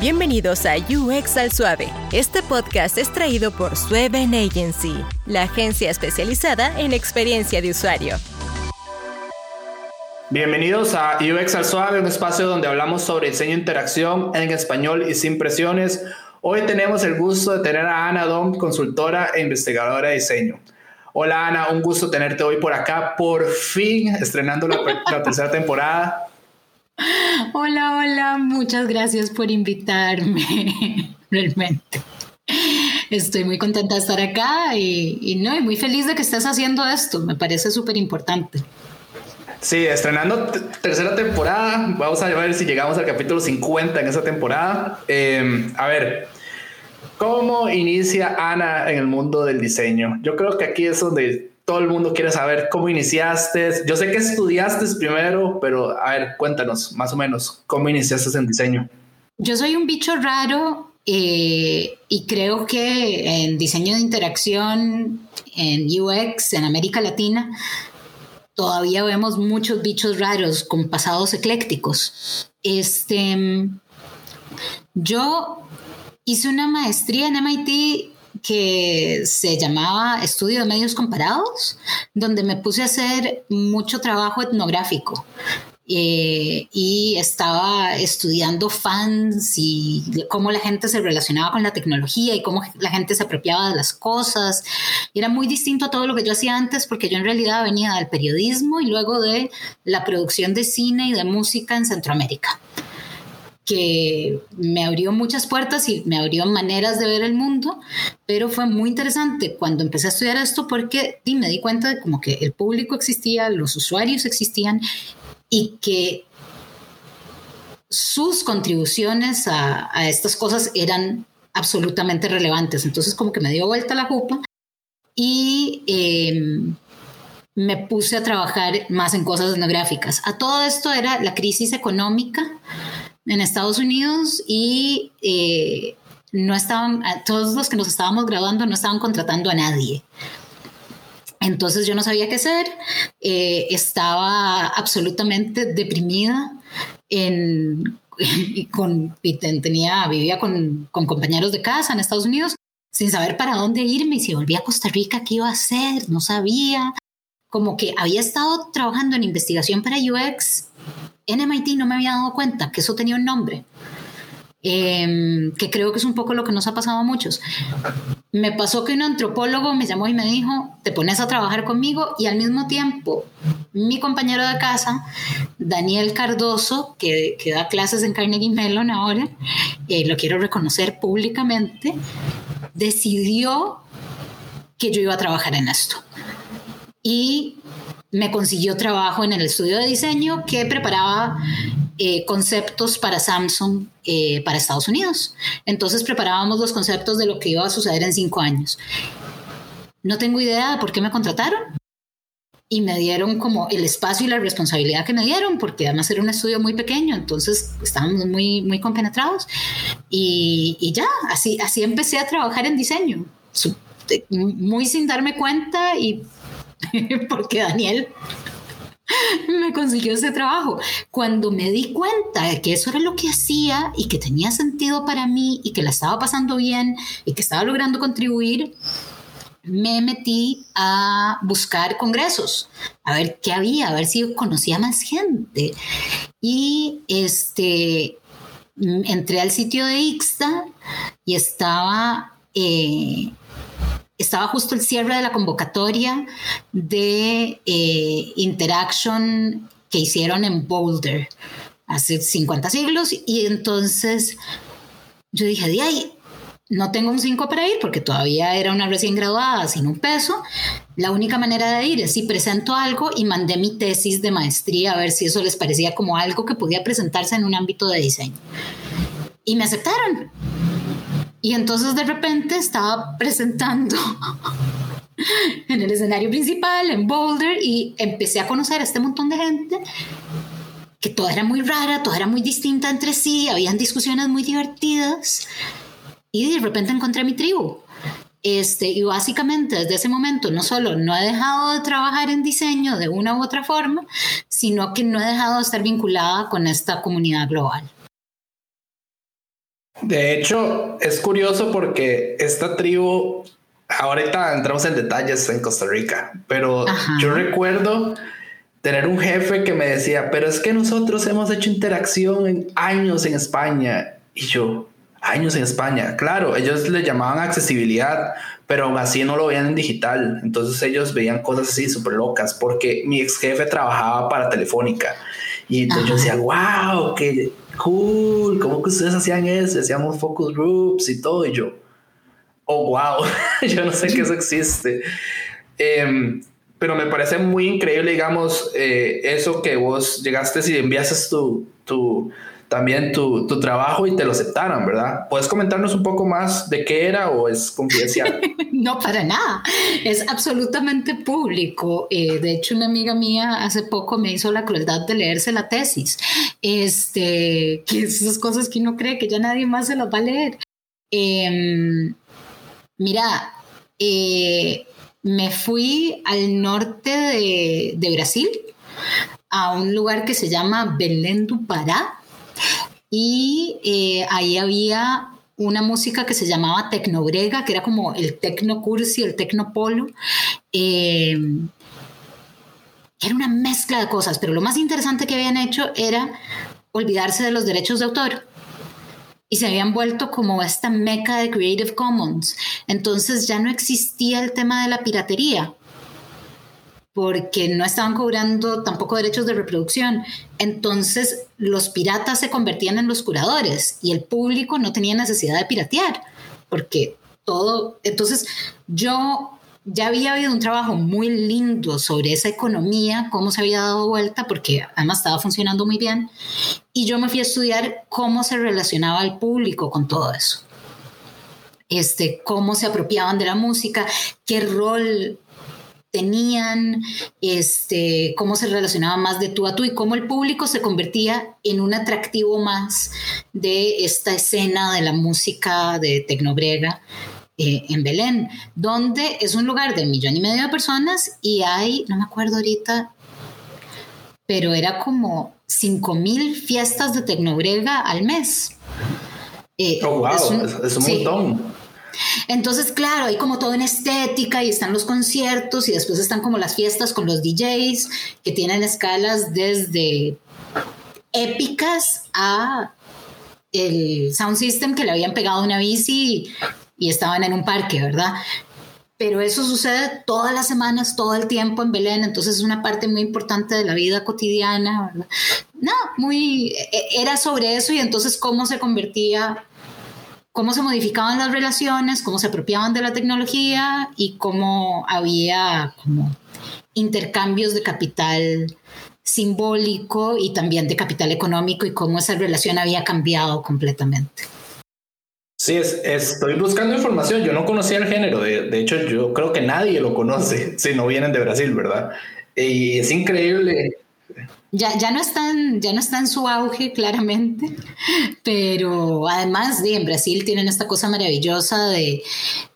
Bienvenidos a UX al Suave. Este podcast es traído por Sueven Agency, la agencia especializada en experiencia de usuario. Bienvenidos a UX al Suave, un espacio donde hablamos sobre diseño e interacción en español y sin presiones. Hoy tenemos el gusto de tener a Ana Dom, consultora e investigadora de diseño. Hola Ana, un gusto tenerte hoy por acá, por fin estrenando la, la tercera temporada. Hola, hola, muchas gracias por invitarme, realmente. Estoy muy contenta de estar acá y, no, muy feliz de que estés haciendo esto, me parece súper importante. Sí, estrenando tercera temporada, vamos a ver si llegamos al capítulo 50 en esa temporada. Em, a ver, ¿cómo inicia Ana en el mundo del diseño? Yo creo que aquí es donde todo el mundo quiere saber cómo iniciaste. Yo sé que estudiaste primero, pero a ver, cuéntanos más o menos cómo iniciaste en diseño. Yo soy un bicho raro eh, y creo que en diseño de interacción, en UX, en América Latina, todavía vemos muchos bichos raros con pasados eclécticos. Este, yo hice una maestría en MIT que se llamaba Estudio de Medios Comparados, donde me puse a hacer mucho trabajo etnográfico. Eh, y estaba estudiando fans y cómo la gente se relacionaba con la tecnología y cómo la gente se apropiaba de las cosas. era muy distinto a todo lo que yo hacía antes porque yo en realidad venía del periodismo y luego de la producción de cine y de música en Centroamérica que me abrió muchas puertas y me abrió maneras de ver el mundo, pero fue muy interesante cuando empecé a estudiar esto porque me di cuenta de como que el público existía, los usuarios existían y que sus contribuciones a, estas cosas eran absolutamente relevantes. Entonces como que me dio vuelta la jupa y em, me puse a trabajar más en cosas etnográficas. A todo esto era la crisis económica en Estados Unidos y eh, no estaban, todos los que nos estábamos graduando no estaban contratando a nadie. Entonces yo no sabía qué hacer, eh, estaba absolutamente deprimida en, y con, tenía, vivía con, con, compañeros de casa en Estados Unidos sin saber para dónde irme y si volvía a Costa Rica, qué iba a hacer, no sabía. Como que había estado trabajando en investigación para UX en MIT no me había dado cuenta que eso tenía un nombre. Em, que creo que es un poco lo que nos ha pasado a muchos. Me pasó que un antropólogo me llamó y me dijo, te pones a trabajar conmigo y al mismo tiempo mi compañero de casa, Daniel Cardoso, que, que da clases en Carnegie Mellon ahora, eh, lo quiero reconocer públicamente, decidió que yo iba a trabajar en esto. Y me consiguió trabajo en el estudio de diseño que preparaba eh, conceptos para Samsung eh, para Estados Unidos. Entonces preparábamos los conceptos de lo que iba a suceder en cinco años. No tengo idea de por qué me contrataron y me dieron como el espacio y la responsabilidad que me dieron, porque además era un estudio muy pequeño, entonces estábamos muy, muy compenetrados y, y ya, así, así empecé a trabajar en diseño, muy sin darme cuenta y porque Daniel me consiguió ese trabajo. Cuando me di cuenta de que eso era lo que hacía y que tenía sentido para mí y que la estaba pasando bien y que estaba logrando contribuir, me metí a buscar congresos, a ver qué había, a ver si conocía más gente. Y este, entré al sitio de Ixta y estaba eh, estaba justo el cierre de la convocatoria de eh, Interaction que hicieron en Boulder hace 50 siglos y entonces yo dije, de ahí, no tengo un 5 para ir porque todavía era una recién graduada sin un peso. La única manera de ir es si presento algo y mandé mi tesis de maestría a ver si eso les parecía como algo que podía presentarse en un ámbito de diseño. Y me aceptaron. Y entonces de repente estaba presentando en el escenario principal, en Boulder, y empecé a conocer a este montón de gente que toda era muy rara, toda era muy distinta entre sí, habían discusiones muy divertidas, y de repente encontré mi tribu. Este, y básicamente desde ese momento no solo no he dejado de trabajar en diseño de una u otra forma, sino que no he dejado de estar vinculada con esta comunidad global. De hecho, es curioso porque esta tribu, ahorita entramos en detalles en Costa Rica, pero yo recuerdo tener un jefe que me decía, pero es que nosotros hemos hecho interacción en años en España. Y yo, años en España. Claro, ellos le llamaban accesibilidad, pero aún así no lo veían en digital. Entonces ellos veían cosas así súper locas, porque mi ex jefe trabajaba para Telefónica. Y entonces yo decía, wow, qué cool, ¿cómo que ustedes hacían eso? Hacíamos focus groups y todo. Y yo, oh, wow, yo no sé que eso existe. Em, pero me parece muy increíble, digamos, eh, eso que vos llegaste y enviaste tu, tu, también tu, tu, trabajo y te lo aceptaron, ¿verdad? ¿Puedes comentarnos un poco más de qué era o es confidencial? no, para nada. Es absolutamente público. Eh, de hecho, una amiga mía hace poco me hizo la crueldad de leerse la tesis. Este, que esas cosas que uno cree que ya nadie más se las va a leer. Em, mira, eh, me fui al norte de, Brasil, a un lugar que se llama Belém do Pará, y eh, ahí había una música que se llamaba Tecnobrega, que era como el tecno cursi, el tecno polo. Eh, era una mezcla de cosas, pero lo más interesante que habían hecho era olvidarse de los derechos de autor y se habían vuelto como esta meca de Creative Commons. Entonces ya no existía el tema de la piratería porque no estaban cobrando tampoco derechos de reproducción. Entonces los piratas se convertían en los curadores y el público no tenía necesidad de piratear porque todo, entonces yo ya había habido un trabajo muy lindo sobre esa economía, cómo se había dado vuelta, porque además estaba funcionando muy bien. Y yo me fui a estudiar cómo se relacionaba el público con todo eso. Este, cómo se apropiaban de la música, qué rol tenían, este, cómo se relacionaba más de tú a tú y cómo el público se convertía en un atractivo más de esta escena de la música de Tecnobrega eh, en Belén, donde es un lugar de millón y medio de personas y hay, no me acuerdo ahorita, pero era como cinco mil fiestas de Tecnogrega al mes. Eh, oh, wow, es un, montón. Entonces, claro, hay como todo en estética y están los conciertos y después están como las fiestas con los DJs que tienen escalas desde épicas a el sound system que le habían pegado una bici y estaban en un parque, ¿verdad? Pero eso sucede todas las semanas, todo el tiempo en Belén, entonces es una parte muy importante de la vida cotidiana, ¿verdad? No, muy, e, era sobre eso y entonces cómo se convertía, cómo se modificaban las relaciones, cómo se apropiaban de la tecnología y cómo había como intercambios de capital simbólico y también de capital económico y cómo esa relación había cambiado completamente. Sí, es, estoy buscando información. Yo no conocía el género. De, hecho, yo creo que nadie lo conoce si no vienen de Brasil, ¿verdad? Y es increíble. Ya, ya, no están, ya no está en su auge, claramente, pero además en Brasil tienen esta cosa maravillosa de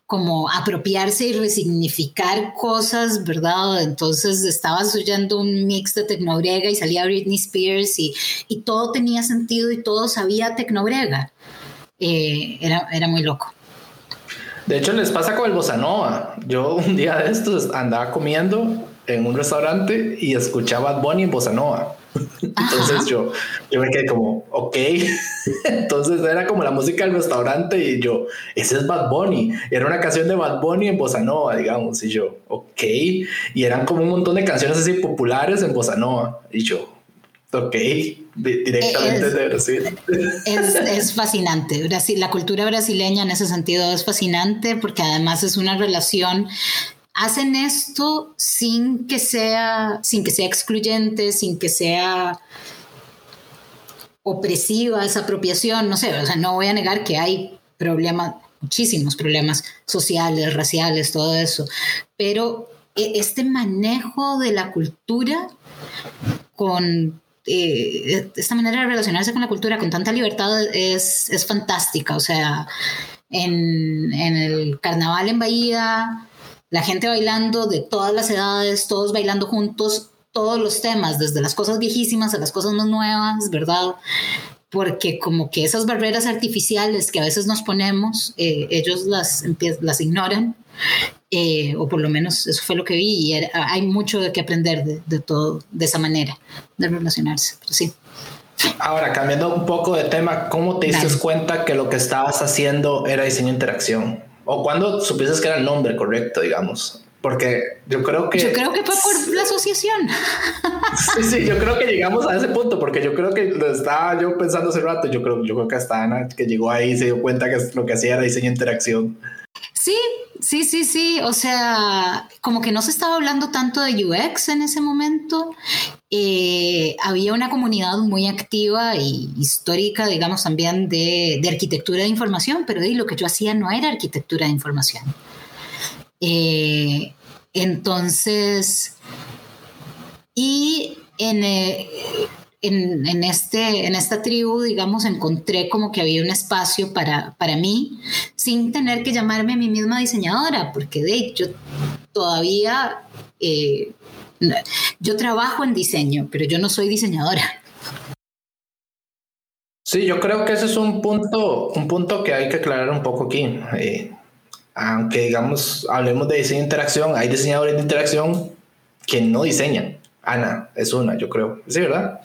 como apropiarse y resignificar cosas, ¿verdad? Entonces estabas oyendo un mix de tecnobrega y salía Britney Spears y, y todo tenía sentido y todo sabía tecnobrega. Eh, era, era muy loco. De hecho, les pasa con el bossa nova. Yo un día de estos andaba comiendo en un restaurante y escuchaba Bad Bunny en bossa nova. Entonces yo, yo me quedé como, ok. Entonces era como la música del restaurante y yo, ese es Bad Bunny. era una canción de Bad Bunny en bossa nova, digamos. Y yo, ok. Y eran como un montón de canciones así populares en bossa nova. Y yo, Ok, directamente de Brasil. Es, fascinante. Brasil, la cultura brasileña en ese sentido es fascinante porque además es una relación. Hacen esto sin que sea, sin que sea excluyente, sin que sea opresiva esa apropiación. No sé, no voy a negar que hay problemas, muchísimos problemas sociales, raciales, todo eso. Pero e, este manejo de la cultura con eh, esta manera de relacionarse con la cultura con tanta libertad es, es fantástica. O sea, en, en, el carnaval en Bahía, la gente bailando de todas las edades, todos bailando juntos, todos los temas, desde las cosas viejísimas a las cosas más nuevas, ¿verdad? porque como que esas barreras artificiales que a veces nos ponemos, eh, ellos las, las ignoran, eh, o por lo menos eso fue lo que vi, y hay mucho de que aprender de, todo, de esa manera de relacionarse, pero sí. Ahora, cambiando un poco de tema, ¿cómo te diste cuenta que lo que estabas haciendo era diseño de interacción? ¿O cuándo supiste que era el nombre correcto, digamos? Porque yo creo que... Yo creo que fue por la asociación. Sí, sí, yo creo que llegamos a ese punto, porque yo creo que lo estaba yo pensando hace rato, yo creo, yo creo que hasta Ana, que llegó ahí, se dio cuenta que lo que hacía era diseño de interacción. Sí, sí, sí, sí, o sea, como que no se estaba hablando tanto de UX en ese momento. Eh, había una comunidad muy activa y histórica, digamos, también de, de arquitectura de información, pero lo que yo hacía no era arquitectura de información. Eh, entonces, y eh, en, este, en esta tribu, digamos, encontré como que había un espacio para, para mí, sin tener que llamarme a mí misma diseñadora, porque de hecho todavía eh, yo trabajo en diseño, pero yo no soy diseñadora. Sí, yo creo que ese es un punto, un punto que hay que aclarar un poco aquí aunque digamos, hablemos de diseño de interacción, hay diseñadores de interacción que no diseñan. Ana es una, yo creo. Sí, ¿verdad?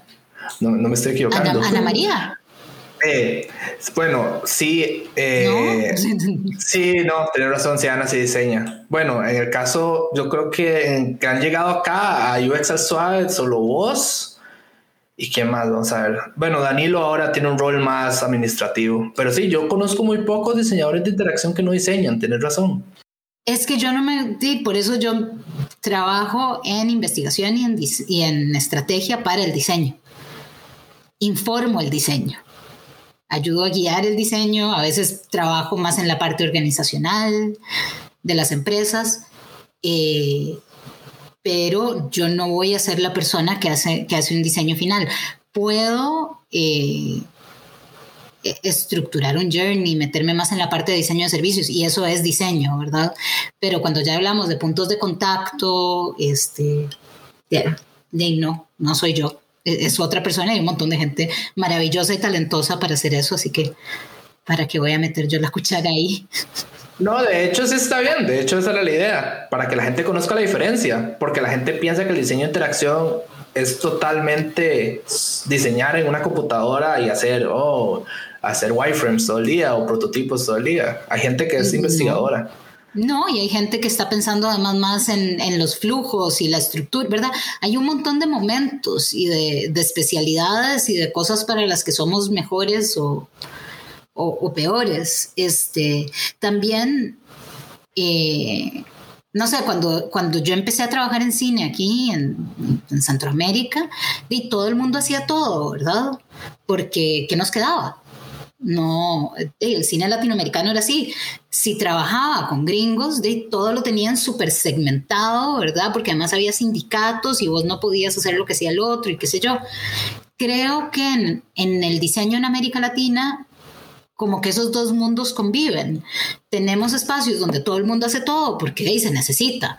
No, me estoy equivocando. Ana, María. Eh, bueno, sí, eh, sí, no, tenés razón, sí, Ana sí diseña. Bueno, en el caso, yo creo que, que han llegado acá a UX al suave, solo vos, ¿Y qué más? Vamos a ver. Bueno, Danilo ahora tiene un rol más administrativo, pero sí, yo conozco muy pocos diseñadores de interacción que no diseñan, tienes razón. Es que yo no me, sí, por eso yo trabajo en investigación y en, y en estrategia para el diseño. Informo el diseño. Ayudo a guiar el diseño, a veces trabajo más en la parte organizacional de las empresas. Eh, pero yo no voy a ser la persona que hace, que hace un diseño final. Puedo eh, e-, estructurar un journey, meterme más en la parte de diseño de servicios y eso es diseño, ¿verdad? Pero cuando ya hablamos de puntos de contacto, este, de, no, no soy yo, es, otra persona y hay un montón de gente maravillosa y talentosa para hacer eso, así que para qué voy a meter yo la cuchara ahí. No, de hecho sí está bien, de hecho esa era la idea, para que la gente conozca la diferencia, porque la gente piensa que el diseño de interacción es totalmente diseñar en una computadora y hacer, oh, hacer wireframes todo el día o prototipos todo el día. Hay gente que es investigadora. No, y hay gente que está pensando además más en, en, los flujos y la estructura, ¿verdad? Hay un montón de momentos y de, de especialidades y de cosas para las que somos mejores o, o, peores. Este, también, eh, no sé, cuando, cuando yo empecé a trabajar en cine aquí en, Centroamérica, y todo el mundo hacía todo, ¿verdad? Porque, ¿qué nos quedaba? No, el cine latinoamericano era así. Si trabajaba con gringos, de todo lo tenían súper segmentado, ¿verdad? Porque además había sindicatos y vos no podías hacer lo que hacía el otro y qué sé yo. Creo que en, el diseño en América Latina como que esos dos mundos conviven. Tenemos espacios donde todo el mundo hace todo porque ahí se necesita.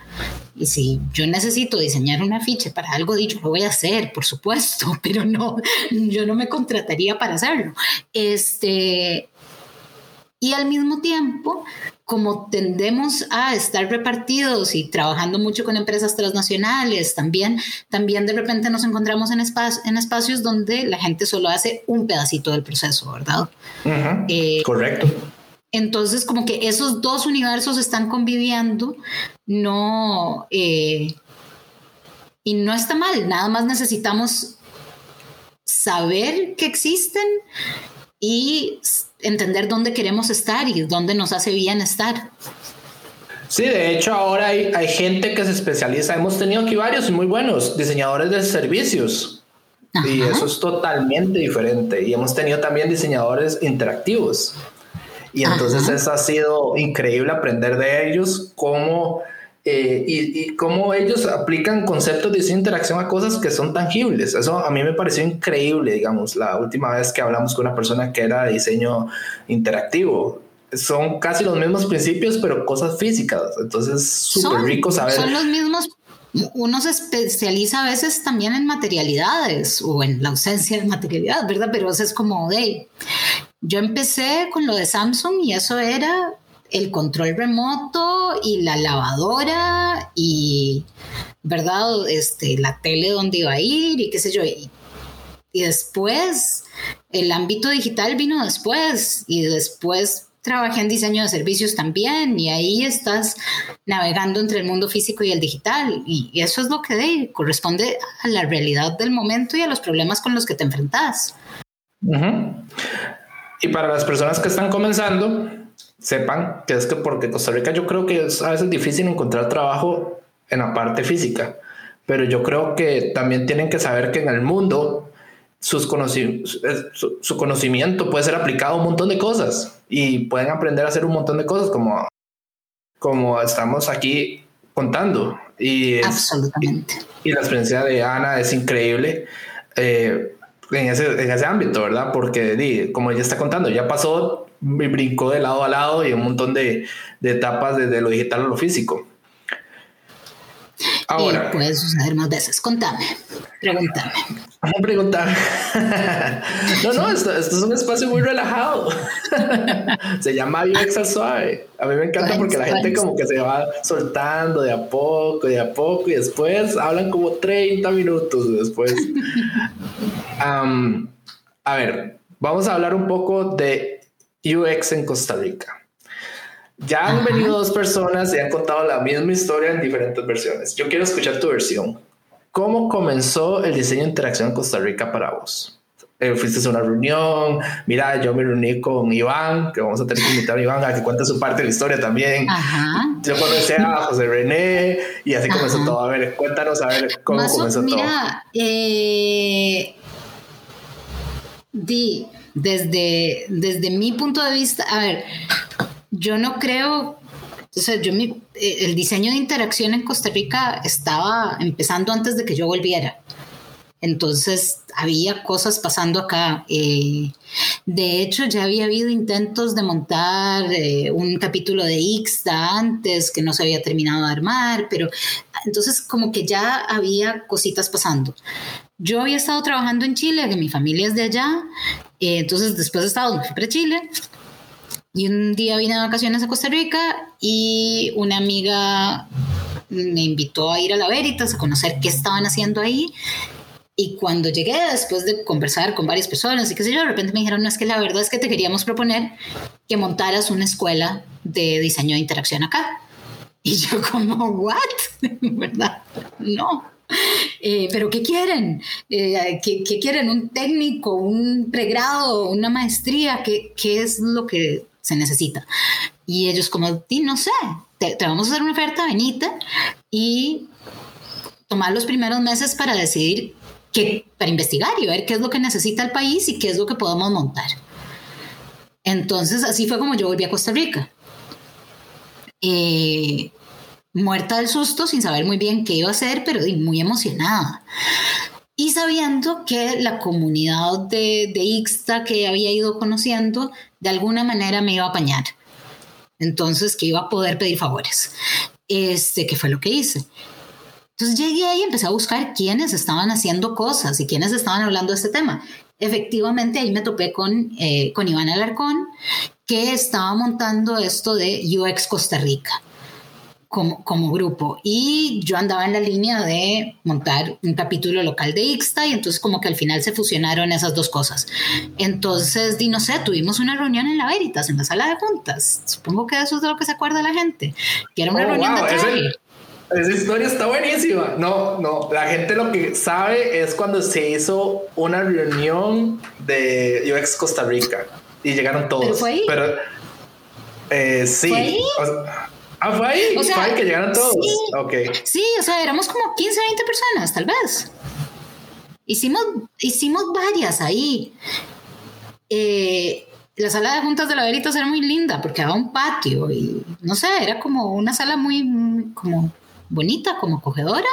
Y si yo necesito diseñar una ficha para algo dicho, lo voy a hacer, por supuesto, pero no, yo no me contrataría para hacerlo. Este, y al mismo tiempo, como tendemos a estar repartidos y trabajando mucho con empresas transnacionales, también, también de repente nos encontramos en, en espacios donde la gente solo hace un pedacito del proceso, ¿verdad? Eh, Correcto. Entonces, como que esos dos universos están conviviendo, no... Eh, y no está mal, nada más necesitamos saber que existen y entender dónde queremos estar y dónde nos hace bien estar. Sí, de hecho ahora hay, hay gente que se especializa. Hemos tenido aquí varios muy buenos diseñadores de servicios. Y eso es totalmente diferente. Y hemos tenido también diseñadores interactivos. Y entonces eso ha sido increíble aprender de ellos cómo eh, y, cómo ellos aplican conceptos de interacción a cosas que son tangibles. Eso a mí me pareció increíble, digamos, la última vez que hablamos con una persona que era de diseño interactivo. Son casi los mismos principios, pero cosas físicas. Entonces, súper rico saber. Son los mismos uno se especializa a veces también en materialidades o en la ausencia de materialidad, ¿verdad? Pero eso es como de, yo empecé con lo de Samsung y eso era el control remoto y la lavadora y, ¿verdad? Este, la tele donde iba a ir y qué sé yo. Y, y después, el ámbito digital vino después y después trabajé en diseño de servicios también y ahí estás navegando entre el mundo físico y el digital y, eso es lo que corresponde a la realidad del momento y a los problemas con los que te enfrentas. Y para las personas que están comenzando, sepan que es que porque Costa Rica yo creo que es a veces difícil encontrar trabajo en la parte física, pero yo creo que también tienen que saber que en el mundo sus su, su, conocimiento puede ser aplicado a un montón de cosas y pueden aprender a hacer un montón de cosas como, como estamos aquí contando. Y Absolutamente. Y, la experiencia de Ana es increíble. Eh, en ese, en ese ámbito, ¿verdad? Porque, como ella está contando, ya pasó, brincó de lado a lado y un montón de, de etapas desde lo digital a lo físico. Ahora. puede suceder más veces. Contame, pregúntame. Preguntar. no, no, esto, es un espacio muy relajado. se llama UX al suave. A mí me encanta porque la gente como que se va soltando de a poco, de a poco y después hablan como 30 minutos después. a ver, vamos a hablar un poco de UX en Costa Rica. Ya han venido dos personas y han contado la misma historia en diferentes versiones. Yo quiero escuchar tu versión. ¿Cómo comenzó el diseño de interacción en Costa Rica para vos? Eh, fuiste a una reunión, mira, yo me reuní con Iván, que vamos a tener que invitar a Iván a que cuente su parte de la historia también. Yo conocí a José René y así comenzó todo. A ver, cuéntanos a ver cómo comenzó todo. Mira, eh, di, desde, desde mi punto de vista, a ver, yo no creo, o sea, yo mi, eh, el diseño de interacción en Costa Rica estaba empezando antes de que yo volviera. Entonces había cosas pasando acá. Eh, de hecho, ya había habido intentos de montar eh, un capítulo de Ixta antes que no se había terminado de armar, pero entonces como que ya había cositas pasando. Yo había estado trabajando en Chile, que mi familia es de allá, entonces después de estado fui para Chile y un día vine de vacaciones a Costa Rica y una amiga me invitó a ir a la Veritas a conocer qué estaban haciendo ahí. Y cuando llegué, después de conversar con varias personas y qué sé yo, de repente me dijeron, no, es que la verdad es que te queríamos proponer que montaras una escuela de diseño de interacción acá. Y yo como, ¿what? ¿Verdad? No. Eh, pero ¿qué quieren? Eh, ¿qué, quieren? ¿Un técnico? ¿Un pregrado? ¿Una maestría? ¿Qué, ¿Qué es lo que se necesita. Y ellos como, no sé, te, vamos a hacer una oferta, venita, y tomar los primeros meses para decidir qué, para investigar y ver qué es lo que necesita el país y qué es lo que podemos montar. Entonces, así fue como yo volví a Costa Rica. Eh, muerta del susto, sin saber muy bien qué iba a hacer, pero muy emocionada y sabiendo que la comunidad de, de Ixta que había ido conociendo de alguna manera me iba a apañar. Entonces, que iba a poder pedir favores. Este, que fue lo que hice. Entonces llegué ahí y empecé a buscar quiénes estaban haciendo cosas y quiénes estaban hablando de este tema. Efectivamente, ahí me topé con, eh, con Iván Alarcón, que estaba montando esto de UX Costa Rica como, como grupo. Y yo andaba en la línea de montar un capítulo local de Ixta y entonces como que al final se fusionaron esas dos cosas. Entonces, di, no sé, tuvimos una reunión en la Veritas, en la sala de juntas. Supongo que eso es de lo que se acuerda la gente, que era una oh, reunión de traje. Esa historia está buenísima. No, no, la gente lo que sabe es cuando se hizo una reunión de UX Costa Rica y llegaron todos. Pero fue ahí. Pero eh, sí. Ah, fue ahí. O sea, que llegaron todos. Sí, okay. sí, o sea, éramos como 15, 20 personas, tal vez. Hicimos, hicimos varias ahí. Eh, la sala de juntas de la Veritas era muy linda porque había un patio y no sé, era como una sala muy, como bonita, como acogedora.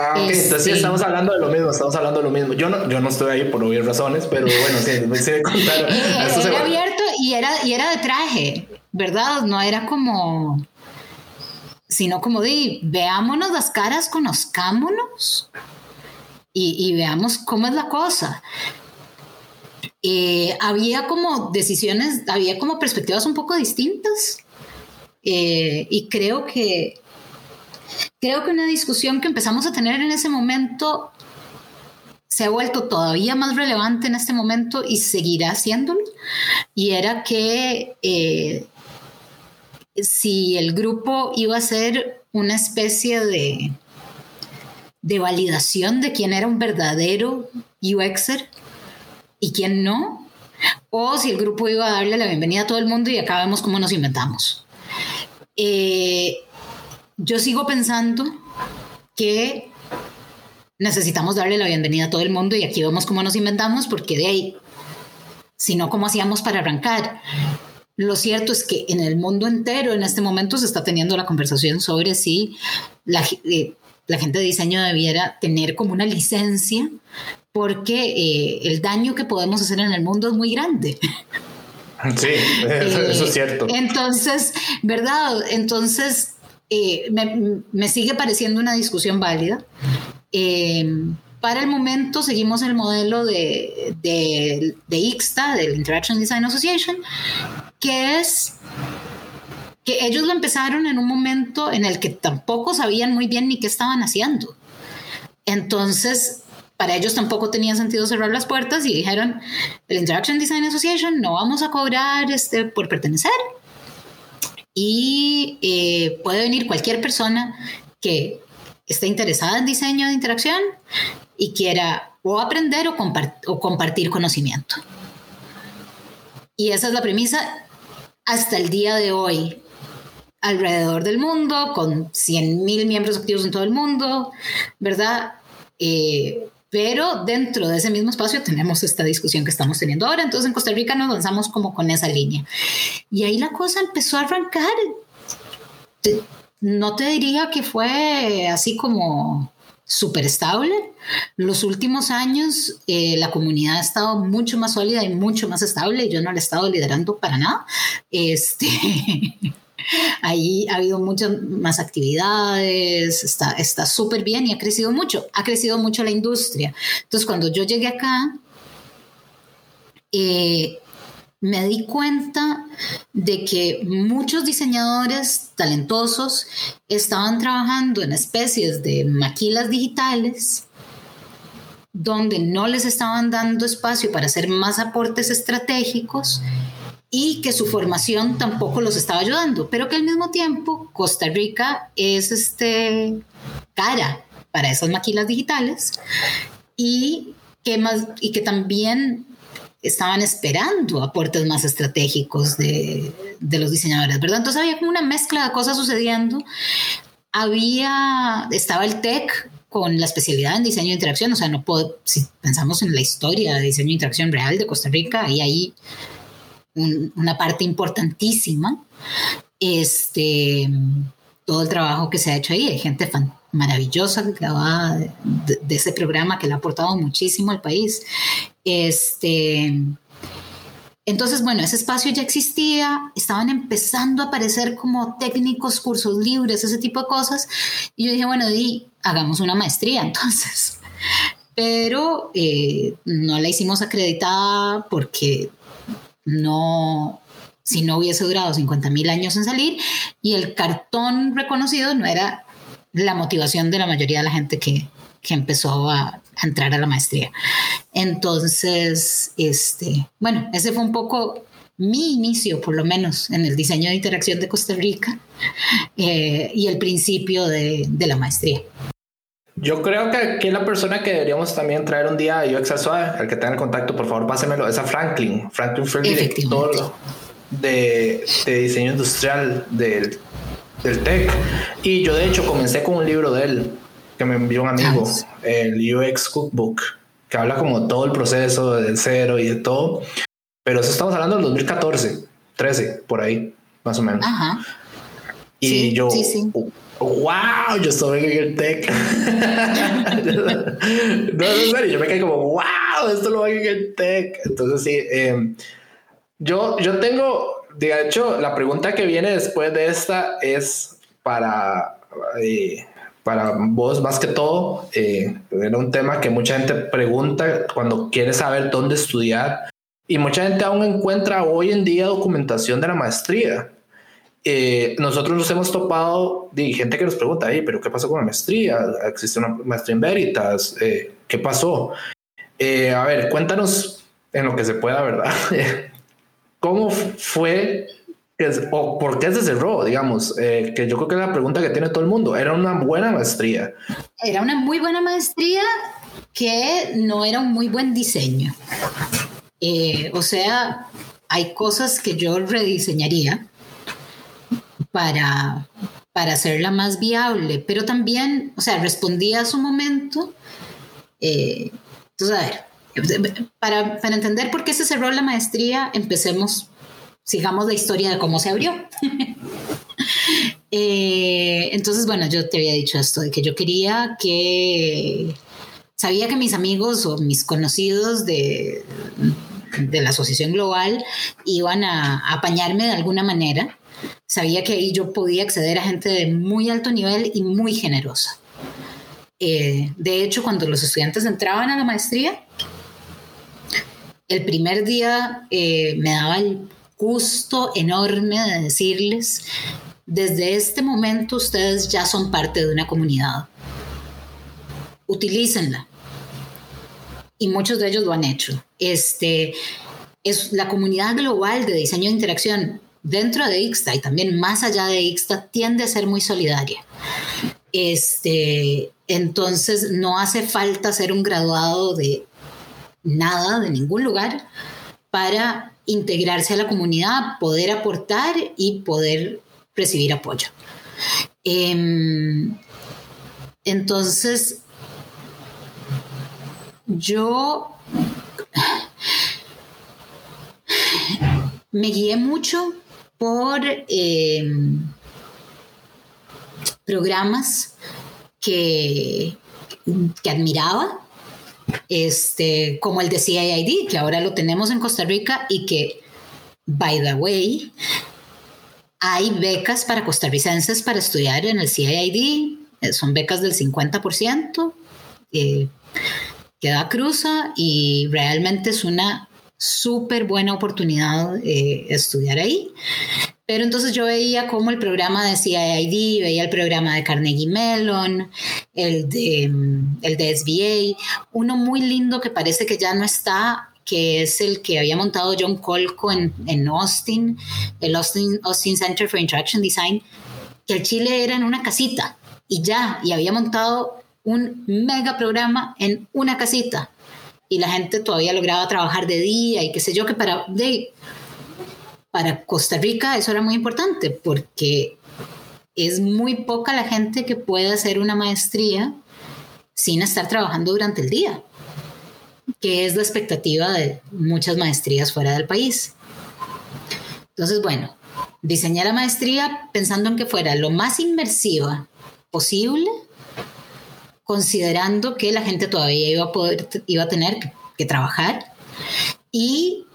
Ah, ok, entonces sí, este, estamos hablando de lo mismo, estamos hablando de lo mismo. Yo no, yo no estoy ahí por obvias razones, pero bueno, sí, me sé contar. era abierto y era, y era de traje. ¿Verdad? No era como... sino como de veámonos las caras, conozcámonos y, veamos cómo es la cosa. Eh, había como decisiones, había como perspectivas un poco distintas eh, y creo que creo que una discusión que empezamos a tener en ese momento se ha vuelto todavía más relevante en este momento y seguirá haciéndolo. Y era que eh, si el grupo iba a ser una especie de, de validación de quién era un verdadero UXer y quién no, o si el grupo iba a darle la bienvenida a todo el mundo y acá vemos cómo nos inventamos. Eh, yo sigo pensando que necesitamos darle la bienvenida a todo el mundo y aquí vemos cómo nos inventamos porque de ahí, si no, ¿cómo hacíamos para arrancar? Lo cierto es que en el mundo entero en este momento se está teniendo la conversación sobre si la, eh, gente de diseño debiera tener como una licencia porque eh, el daño que podemos hacer en el mundo es muy grande. Sí, eso, es eh, cierto. Entonces, ¿verdad? Entonces, me, me, sigue pareciendo una discusión válida. Para el momento seguimos el modelo de, de, de del Interaction Design Association, que es que ellos lo empezaron en un momento en el que tampoco sabían muy bien ni qué estaban haciendo. Entonces, para ellos tampoco tenía sentido cerrar las puertas y dijeron, el Interaction Design Association no vamos a cobrar este, por pertenecer. Y eh, puede venir cualquier persona que esté interesada en diseño de interacción y quiera o aprender o, o compartir conocimiento. Y esa es la premisa hasta el día de hoy alrededor del mundo, con 100 mil miembros activos en todo el mundo, ¿verdad? Eh, pero dentro de ese mismo espacio tenemos esta discusión que estamos teniendo ahora. Entonces en Costa Rica nos lanzamos como con esa línea. Y ahí la cosa empezó a arrancar. No te diría que fue así como súper estable. Los últimos años eh, la comunidad ha estado mucho más sólida y mucho más estable yo no la he estado liderando para nada. Este, ahí ha habido muchas más actividades, está súper bien y ha crecido mucho. Ha crecido mucho la industria. Entonces cuando yo llegué acá, eh, me di cuenta de que muchos diseñadores talentosos estaban trabajando en especies de maquilas digitales donde no les estaban dando espacio para hacer más aportes estratégicos y que su formación tampoco los estaba ayudando, pero que al mismo tiempo Costa Rica es este cara para esas maquilas digitales y que, más, y que también estaban esperando aportes más estratégicos de, los diseñadores, ¿verdad? Entonces había como una mezcla de cosas sucediendo. Había, estaba el tech con la especialidad en diseño de interacción, o sea, no puedo, si pensamos en la historia de diseño de interacción real de Costa Rica, hay ahí una parte importantísima. Este, todo el trabajo que se ha hecho ahí, hay gente maravillosa que de, de, ese programa que le ha aportado muchísimo al país. Este, entonces, bueno, ese espacio ya existía, estaban empezando a aparecer como técnicos, cursos libres, ese tipo de cosas. Y yo dije, bueno, di, hagamos una maestría entonces. Pero eh, no la hicimos acreditada porque no, si no hubiese durado 50 mil años en salir y el cartón reconocido no era la motivación de la mayoría de la gente que, que empezó a, entrar a la maestría. Entonces, este, bueno, ese fue un poco mi inicio, por lo menos, en el diseño de interacción de Costa Rica eh, y el principio de, de, la maestría. Yo creo que aquí la persona que deberíamos también traer un día a UX al que tenga el contacto, por favor, pásemelo, es a Franklin. Franklin fue el director de, de diseño industrial del, del TEC. Y yo, de hecho, comencé con un libro de él que me envió un amigo, el UX Cookbook, que habla como todo el proceso del cero y de todo. Pero eso estamos hablando del 2014, 13, por ahí, más o menos. Ajá. Y yo, wow, yo estoy en el tech. no, en serio, yo me quedé como, wow, esto lo hago en el tech. Entonces, sí, eh, yo, yo tengo, de hecho, la pregunta que viene después de esta es para, eh, para vos más que todo. Eh, era un tema que mucha gente pregunta cuando quiere saber dónde estudiar y mucha gente aún encuentra hoy en día documentación de la maestría. Eh, nosotros nos hemos topado de gente que nos pregunta, pero ¿qué pasó con la maestría? ¿Existe una maestría en Veritas? Eh, ¿Qué pasó? Eh, a ver, cuéntanos en lo que se pueda, ¿verdad? ¿Cómo fue o por qué se cerró, digamos? que yo creo que es la pregunta que tiene todo el mundo. Era una buena maestría. Era una muy buena maestría que no era un muy buen diseño. o sea, hay cosas que yo rediseñaría para, para hacerla más viable, pero también, o sea, respondía a su momento. Eh, entonces, a ver, para, para entender por qué se cerró la maestría, empecemos, sigamos la historia de cómo se abrió. Eh, entonces, bueno, yo te había dicho esto, de que yo quería que, sabía que mis amigos o mis conocidos de, de la Asociación Global iban a apañarme de alguna manera sabía que ahí yo podía acceder a gente de muy alto nivel y muy generosa. Eh, de hecho, cuando los estudiantes entraban a la maestría, el primer día eh, me daba el gusto enorme de decirles, desde este momento ustedes ya son parte de una comunidad. Utilícenla. Y muchos de ellos lo han hecho. Este, es la comunidad global de diseño de interacción dentro de Ixta y también más allá de Ixta tiende a ser muy solidaria. Este, entonces no hace falta ser un graduado de nada, de ningún lugar, para integrarse a la comunidad, poder aportar y poder recibir apoyo. Em, entonces, yo me guié mucho por eh, programas que, que admiraba, este, como el de CIID, que ahora lo tenemos en Costa Rica y que, by the way, hay becas para costarricenses para estudiar en el CIID, eh, son becas del 50%, eh, que da cruza y realmente es una súper buena oportunidad eh, estudiar ahí. Pero entonces yo veía como el programa de CIID, veía el programa de Carnegie Mellon, el de, mm, el de SBA, uno muy lindo que parece que ya no está, que es el que había montado John Colco en, en Austin, el Austin, Austin Center for Interaction Design, que el Chile era en una casita y ya, y había montado un mega programa en una casita. Y la gente todavía lograba trabajar de día y qué sé yo, que para, de, para Costa Rica eso era muy importante porque es muy poca la gente que puede hacer una maestría sin estar trabajando durante el día, que es la expectativa de muchas maestrías fuera del país. Entonces, bueno, diseñar la maestría pensando en que fuera lo más inmersiva posible considerando que la gente todavía iba a poder, iba a tener que, trabajar y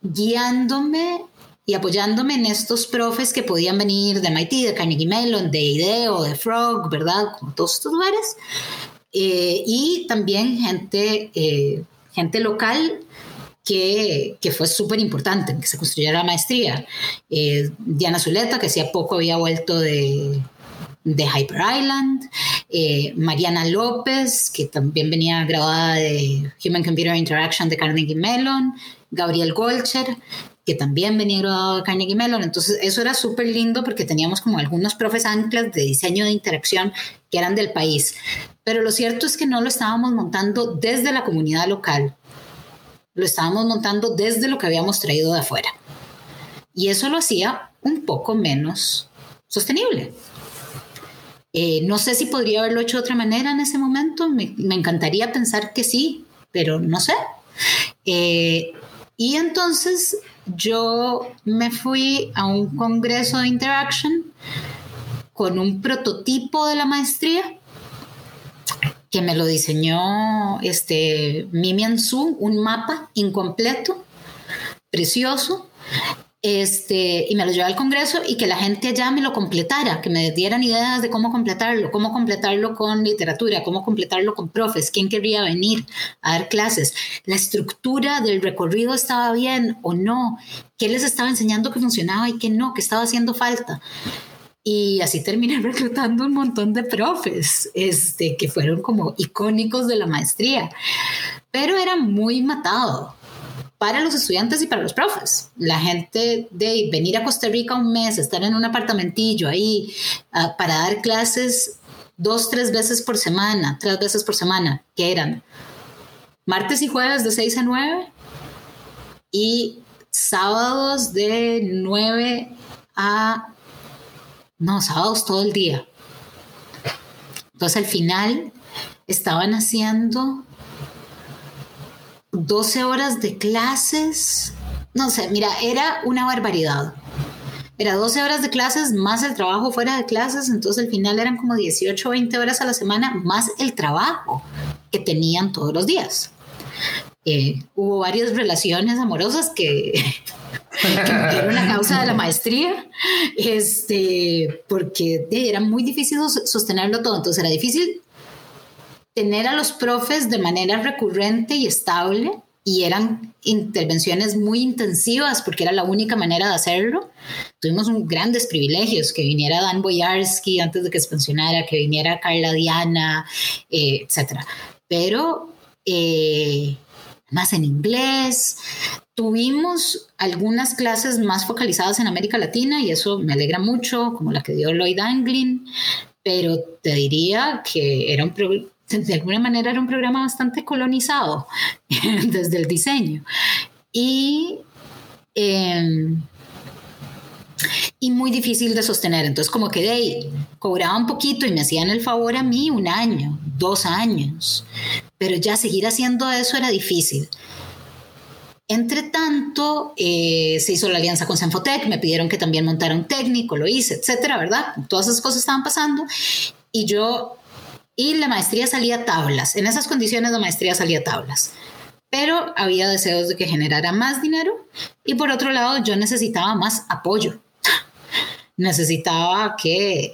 guiándome y apoyándome en estos profes que podían venir de MIT, de Carnegie Mellon, de IDEO, de Frog, ¿verdad? Como todos estos lugares. Eh, y también gente, eh, gente local que, que, fue súper importante que se construyera la maestría. Eh, Diana Zuleta, que hacía poco había vuelto de, de Hyper Island, eh, Mariana López, que también venía grabada de Human Computer Interaction de Carnegie Mellon, Gabriel Golcher, que también venía grabado de Carnegie Mellon. Entonces, eso era súper lindo porque teníamos como algunos profes anclas de diseño de interacción que eran del país. Pero lo cierto es que no lo estábamos montando desde la comunidad local, lo estábamos montando desde lo que habíamos traído de afuera. Y eso lo hacía un poco menos sostenible. Eh, no sé si podría haberlo hecho de otra manera en ese momento. Me, encantaría pensar que sí, pero no sé. Eh, y entonces yo me fui a un congreso de Interaction con un prototipo de la maestría que me lo diseñó este Mimian Su, un mapa incompleto, precioso, este, y me lo llevé al Congreso y que la gente allá me lo completara, que me dieran ideas de cómo completarlo, cómo completarlo con literatura, cómo completarlo con profes, quién querría venir a dar clases, la estructura del recorrido estaba bien o no, qué les estaba enseñando que funcionaba y qué no, que estaba haciendo falta. Y así terminé reclutando un montón de profes, este, que fueron como icónicos de la maestría, pero era muy matado para los estudiantes y para los profes. La gente de venir a Costa Rica un mes, estar en un apartamentillo ahí ah, para dar clases dos, tres veces por semana, tres veces por semana, que eran martes y jueves de 6 a 9 y sábados de 9 a... No, sábados todo el día. Entonces al final estaban haciendo 12 horas de clases. No sé, mira, era una barbaridad. Era 12 horas de clases más el trabajo fuera de clases, entonces al final eran como 18 o 20 horas a la semana más el trabajo que tenían todos los días. Eh, hubo varias relaciones amorosas que, que la causa de la maestría, este, porque era muy difícil sostenerlo todo, entonces era difícil tener a los profes de manera recurrente y estable y eran intervenciones muy intensivas porque era la única manera de hacerlo. Tuvimos un, grandes privilegios, que viniera Dan Boyarsky antes de que se pensionara, que viniera Carla Diana, eh, etc. Pero eh, más en inglés. Tuvimos algunas clases más focalizadas en América Latina y eso me alegra mucho, como la que dio Lloyd Anglin, pero te diría que era un de alguna manera era un programa bastante colonizado desde el diseño. Y, em, y muy difícil de sostener. Entonces, como que de ahí cobraba un poquito y me hacían el favor a mí un año, dos años. Pero ya seguir haciendo eso era difícil. Entre tanto, eh, se hizo la alianza con Senfotec, me pidieron que también montara un técnico, lo hice, etcétera, ¿verdad? Todas esas cosas estaban pasando y yo y la maestría salía tablas. En esas condiciones la maestría salía tablas. Pero había deseos de que generara más dinero y por otro lado yo necesitaba más apoyo. necesitaba que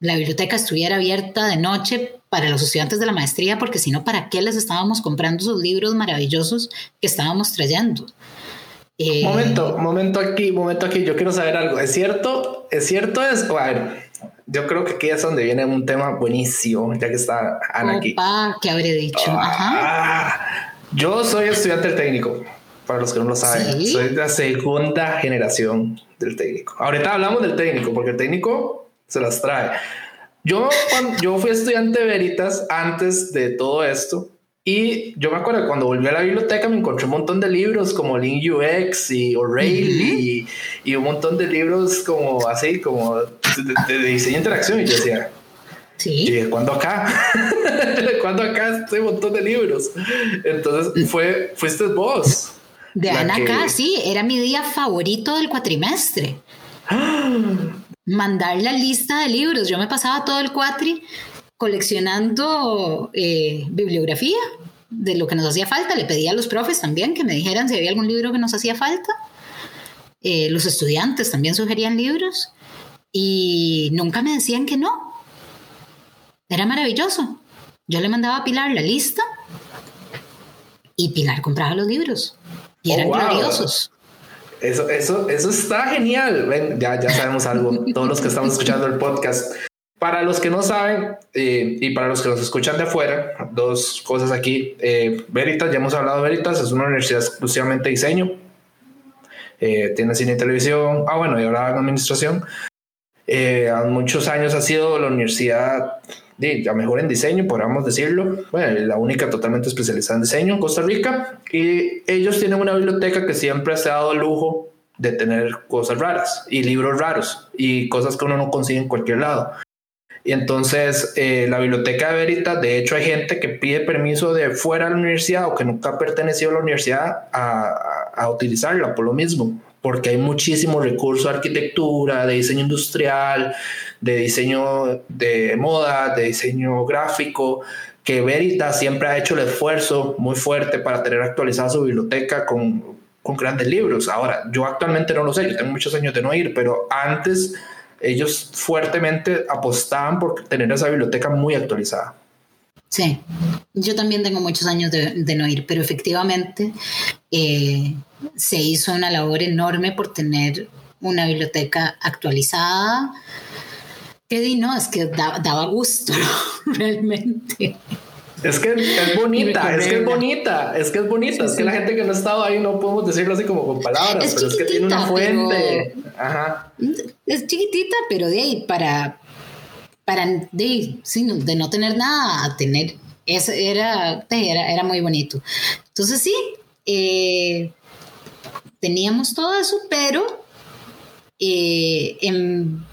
la biblioteca estuviera abierta de noche para los estudiantes de la maestría, porque si no, ¿para qué les estábamos comprando esos libros maravillosos que estábamos trayendo? Eh, momento, momento aquí, momento aquí, yo quiero saber algo. ¿Es cierto? ¿Es cierto eso? A ver, yo creo que aquí es donde viene un tema buenísimo, ya que está Ana aquí. ¿qué habré dicho? Ah, yo soy estudiante del técnico, para los que no lo saben. Soy de la segunda generación del técnico. Ahorita hablamos del técnico, porque el técnico se las trae. Yo, yo fui estudiante de Veritas antes de todo esto y yo me acuerdo cuando volví a la biblioteca me encontré un montón de libros como Link UX y O'Reilly y, un montón de libros como así, como de, diseño e interacción. Y yo decía, Sí. ¿cuándo acá? ¿Cuándo acá este montón de libros? Entonces fue, fuiste vos. De Ana acá, sí, era mi día favorito del cuatrimestre. Mandar la lista de libros. Yo me pasaba todo el cuatri coleccionando eh, bibliografía de lo que nos hacía falta. Le pedía a los profes también que me dijeran si había algún libro que nos hacía falta. Eh, los estudiantes también sugerían libros y nunca me decían que no. Era maravilloso. Yo le mandaba a Pilar la lista y Pilar compraba los libros y eran oh, Eso, eso, eso está genial. ya, ya sabemos algo. Todos los que estamos escuchando el podcast para los que no saben eh, y para los que nos escuchan de afuera, dos cosas aquí. Eh, Veritas, ya hemos hablado de Veritas, es una universidad exclusivamente de diseño. Eh, tiene cine y televisión. Ah, bueno, y ahora administración. A muchos años ha sido la universidad de, la mejor en diseño, podríamos decirlo. Bueno, la única totalmente especializada en diseño en Costa Rica. Y ellos tienen una biblioteca que siempre se ha dado el lujo de tener cosas raras y libros raros y cosas que uno no consigue en cualquier lado. Y entonces eh, la biblioteca de Veritas, de hecho hay gente que pide permiso de fuera de la universidad o que nunca ha pertenecido a la universidad a, a, utilizarla por lo mismo, porque hay muchísimo recurso de arquitectura, de diseño industrial, de diseño de moda, de diseño gráfico, que Veritas siempre ha hecho el esfuerzo muy fuerte para tener actualizada su biblioteca con con grandes libros. Ahora, yo actualmente no lo sé, yo tengo muchos años de no ir, pero antes ellos fuertemente apostaban por tener esa biblioteca muy actualizada. Sí, yo también tengo muchos años de, no ir, pero efectivamente eh, se hizo una labor enorme por tener una biblioteca actualizada. Que di, no, es que daba gusto, realmente. Es que es bonita, es que es bonita, es que es bonita. es que la gente que no ha estado ahí no podemos decirlo así como con palabras, pero es que tiene una fuente. Ajá. Es chiquitita, pero de ahí para, para de, de no tener nada a tener. Eso era, era, era muy bonito. Entonces sí, eh, teníamos todo eso, pero eh, en,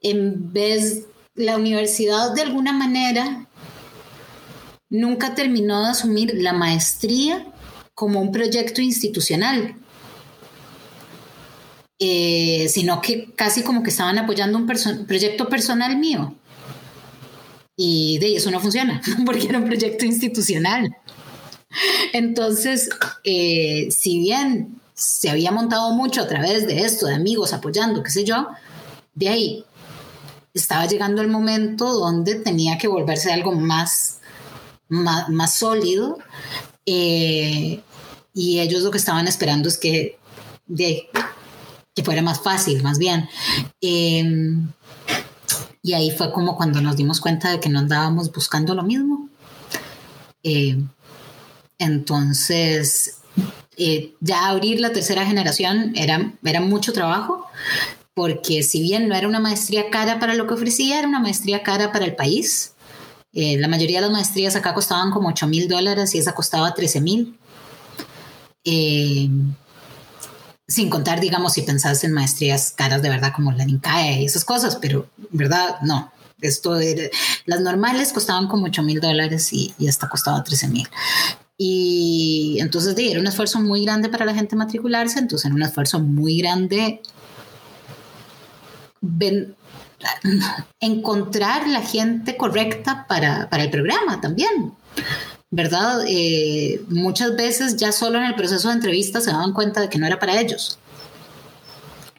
en vez la universidad de alguna manera nunca terminó de asumir la maestría como un proyecto institucional, eh, sino que casi como que estaban apoyando un proyecto personal mío. Y de eso no funciona, porque era un proyecto institucional. Entonces, eh, si bien se había montado mucho a través de esto, de amigos apoyando, qué sé yo, de ahí estaba llegando el momento donde tenía que volverse algo más más, sólido. Eh, y ellos lo que estaban esperando es que, que fuera más fácil, más bien. Em, y ahí fue como cuando nos dimos cuenta de que no andábamos buscando lo mismo. Em, entonces, eh, ya abrir la tercera generación era, era mucho trabajo, porque si bien no era una maestría cara para lo que ofrecía, era una maestría cara para el país. Eh, la mayoría de las maestrías acá costaban como 8 mil dólares y esa costaba 13 mil. Eh, sin contar, digamos, si pensás en maestrías caras de verdad como la NICAE y esas cosas, pero verdad, no. Esto las normales costaban como 8 mil dólares y, esta costaba 13 mil. Y entonces era un esfuerzo muy grande para la gente matricularse, entonces era un esfuerzo muy grande encontrar la gente correcta para, el programa también. ¿Verdad? Eh, muchas veces ya solo en el proceso de entrevista se daban cuenta de que no era para ellos.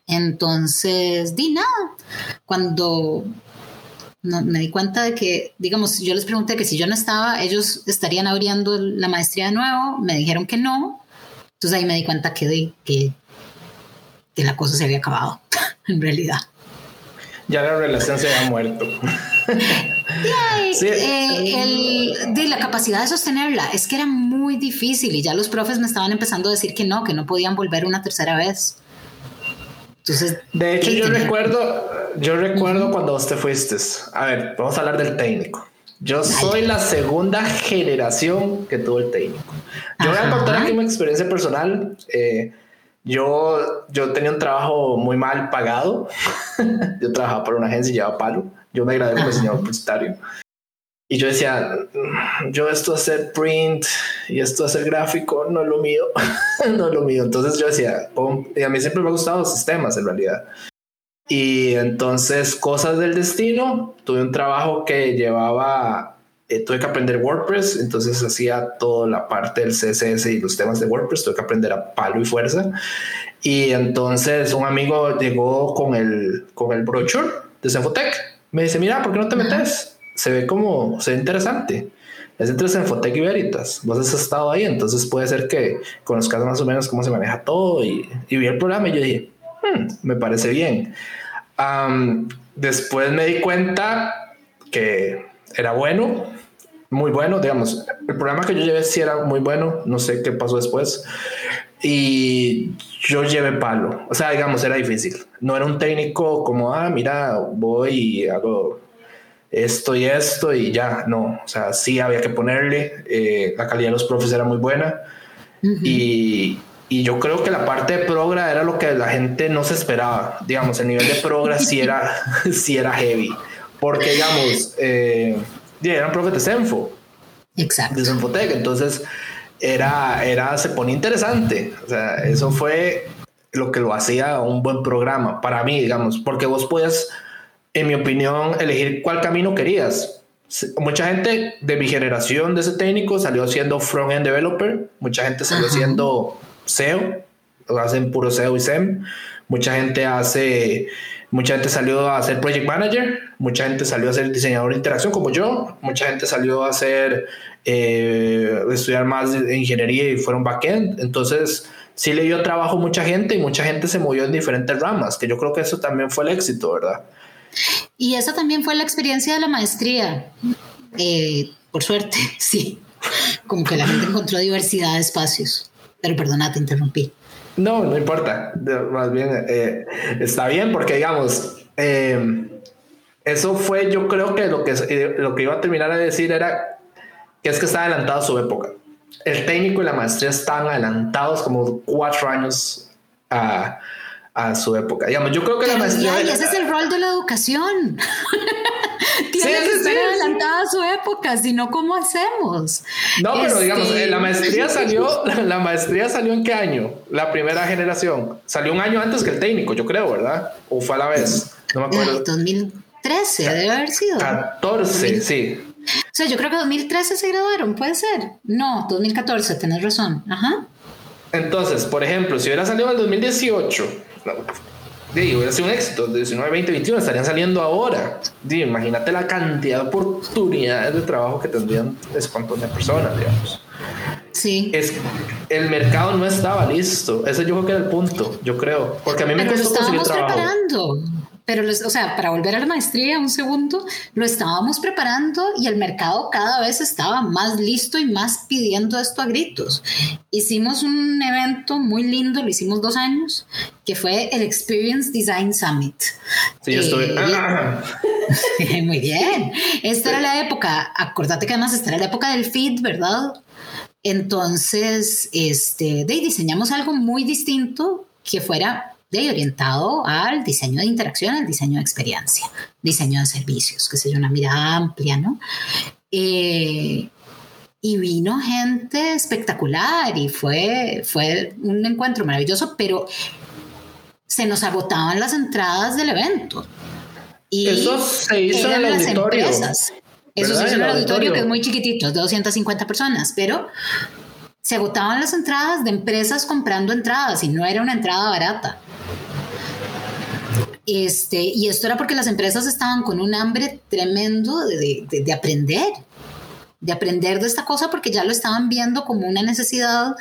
Entonces, di nada. Cuando me di cuenta de que, digamos, yo les pregunté que si yo no estaba, ellos estarían abriendo la maestría de nuevo, me dijeron que no. Entonces ahí me di cuenta que, que, que la cosa se había acabado, en realidad ya la relación se había muerto. sí. Eh, de la capacidad de sostenerla es que era muy difícil y ya los profes me estaban empezando a decir que no, que no podían volver una tercera vez. Entonces, de hecho, yo recuerdo, yo recuerdo cuando vos te fuiste. A ver, vamos a hablar del técnico. Yo soy la segunda generación que tuvo el técnico. Yo voy a contar aquí mi experiencia personal. Eh, yo, yo tenía un trabajo muy mal pagado. yo trabajaba por una agencia y llevaba palo. Yo me gradué como diseñador publicitario. Y yo decía, yo esto hacer print y esto hacer gráfico no es lo mío, no es lo mío. Entonces yo decía, y a mí siempre me ha gustado los sistemas en realidad. Y entonces, cosas del destino, tuve un trabajo que llevaba eh, tuve que aprender WordPress, entonces hacía toda la parte del CSS y los temas de WordPress, tuve que aprender a palo y fuerza. Y entonces un amigo llegó con el, con el brochure de Senfotech. Me dice, mira, ¿por qué no te metes? Se ve como, se ve interesante. Es entre Senfotech y Veritas. Vos has estado ahí, entonces puede ser que conozcas más o menos cómo se maneja todo. Y, y vi el programa y yo dije, hmm, me parece bien. después me di cuenta que era bueno, muy bueno, digamos, el programa que yo llevé sí era muy bueno, no sé qué pasó después. Y yo llevé palo, o sea, digamos, era difícil. No era un técnico como, ah, mira, voy y hago esto y esto y ya, no, o sea, sí había que ponerle, eh, la calidad de los profes era muy buena y, y, yo creo que la parte de progra era lo que la gente no se esperaba, digamos, el nivel de progra sí era, sí era heavy, porque digamos, eh, eran profes de Senfo. Exacto. De Senfotec. Entonces, era, era, se pone interesante. O sea, eso fue lo que lo hacía un buen programa para mí, digamos, porque vos podías, en mi opinión, elegir cuál camino querías. Mucha gente de mi generación de ese técnico salió siendo front-end developer, mucha gente salió siendo SEO, hacen puro SEO y SEM. Mucha gente hace, mucha gente salió a ser project manager, mucha gente salió a ser diseñador de interacción como yo, mucha gente salió a hacer, eh, estudiar más ingeniería y fueron backend. Entonces, sí le dio trabajo a mucha gente y mucha gente se movió en diferentes ramas, que yo creo que eso también fue el éxito, ¿verdad? Y esa también fue la experiencia de la maestría. Eh, por suerte, sí. Como que la gente encontró diversidad de espacios. Pero perdona, te interrumpí. No, no importa. Más bien, eh, está bien porque, digamos, eh, eso fue, yo creo que lo, que lo que iba a terminar de decir era que es que está adelantado a su época. El técnico y la maestría están adelantados como cuatro años a, a su época. Digamos, yo creo que la maestría... y ese es el rol de la educación. Tiene que estar adelantada a su época, si no, ¿cómo hacemos? No, pero digamos, eh, la maestría este, salió, la maestría salió en qué año? La primera generación. Salió un año antes que el técnico, yo creo, ¿verdad? ¿O fue a la vez? No me acuerdo. 2013 debe haber sido. 14, sí. O sea, yo creo que 2013 se graduaron, puede ser. No, 2014, tenés razón. Ajá. Entonces, por ejemplo, si hubiera salido en el 2018, hubiera sido un éxito. De 19, 20, 21 estarían saliendo ahora. imagínate la cantidad de oportunidades de trabajo que tendrían ese montón de personas, digamos. Sí. Es, el mercado no estaba listo. Ese yo creo que era el punto, yo creo. Porque a mí me Pero costó conseguir trabajo. preparando. Pero, o sea, para volver a la maestría, un segundo, lo estábamos preparando y el mercado cada vez estaba más listo y más pidiendo esto a gritos. Hicimos un evento muy lindo, lo hicimos dos años, que fue el Experience Design Summit. Sí, yo estuve. Eh, muy bien. Esta era la época, acordate que además esta era la época del feed, ¿verdad? Entonces, este, de, diseñamos algo muy distinto que fuera de orientado al diseño de interacción, al diseño de experiencia, diseño de servicios, que sería una mirada amplia, ¿no? Eh, y vino gente espectacular y fue, fue un encuentro maravilloso, pero se nos agotaban las entradas del evento. Y Eso se hizo en el auditorio. Empresas. Eso se hizo en el auditorio, que es muy chiquitito, de 250 personas, pero se agotaban las entradas de empresas comprando entradas y no era una entrada barata. Este, y esto era porque las empresas estaban con un hambre tremendo de, de, aprender, de aprender de esta cosa porque ya lo estaban viendo como una necesidad,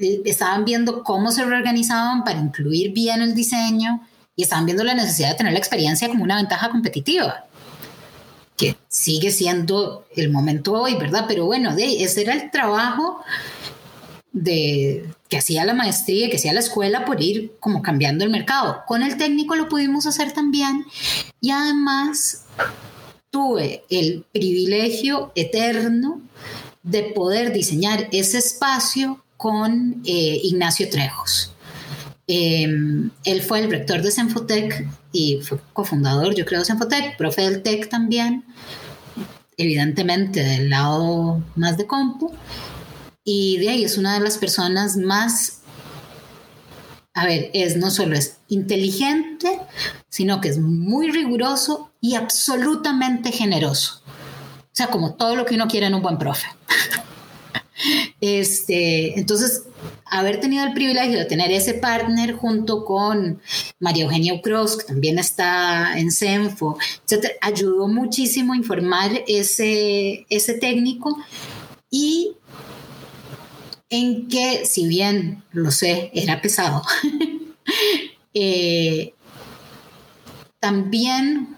eh, estaban viendo cómo se reorganizaban para incluir bien el diseño y estaban viendo la necesidad de tener la experiencia como una ventaja competitiva que sigue siendo el momento hoy, ¿verdad? Pero bueno, ese era el trabajo de, que hacía la maestría, que hacía la escuela por ir como cambiando el mercado. Con el técnico lo pudimos hacer también y además tuve el privilegio eterno de poder diseñar ese espacio con eh, Ignacio Trejos. Em, él fue el rector de Senfotec y fue cofundador, yo creo, de Senfotec, profe del TEC también, evidentemente del lado más de compu. Y de ahí es una de las personas más, a ver, es no solo es inteligente, sino que es muy riguroso y absolutamente generoso. O sea, como todo lo que uno quiere en un buen profe. este, entonces, haber tenido el privilegio de tener ese partner junto con María Eugenia Ucros, que también está en CENFO, ayudó muchísimo a informar ese, ese técnico y en que, si bien lo sé, era pesado, eh, también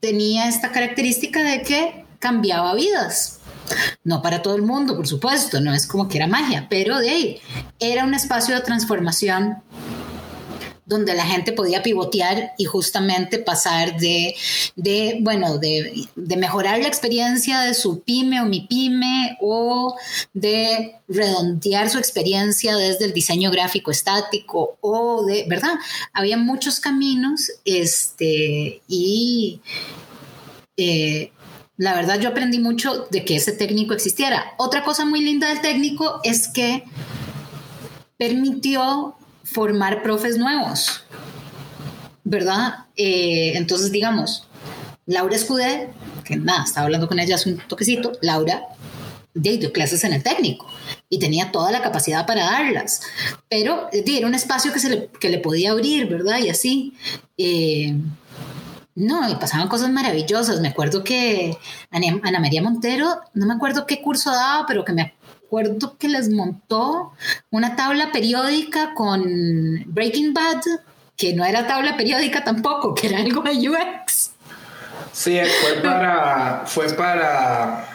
tenía esta característica de que cambiaba vidas. No para todo el mundo, por supuesto, no es como que era magia, pero de ahí era un espacio de transformación donde la gente podía pivotear y justamente pasar de, bueno, de, mejorar la experiencia de su pyme o mi pyme o de redondear su experiencia desde el diseño gráfico estático o de, ¿verdad? Había muchos caminos este, y... Eh, la verdad yo aprendí mucho de que ese técnico existiera. Otra cosa muy linda del técnico es que permitió formar profes nuevos, ¿verdad? Eh, entonces, digamos, Laura Escudé, que nada, estaba hablando con ella hace un toquecito, Laura dio clases en el técnico y tenía toda la capacidad para darlas, pero era un espacio que, se le, que le podía abrir, ¿verdad? Y así. Eh, no, y pasaban cosas maravillosas. Me acuerdo que Ana, María Montero, no me acuerdo qué curso daba, pero que me acuerdo que les montó una tabla periódica con Breaking Bad, que no era tabla periódica tampoco, que era algo de UX. Sí, fue para, fue para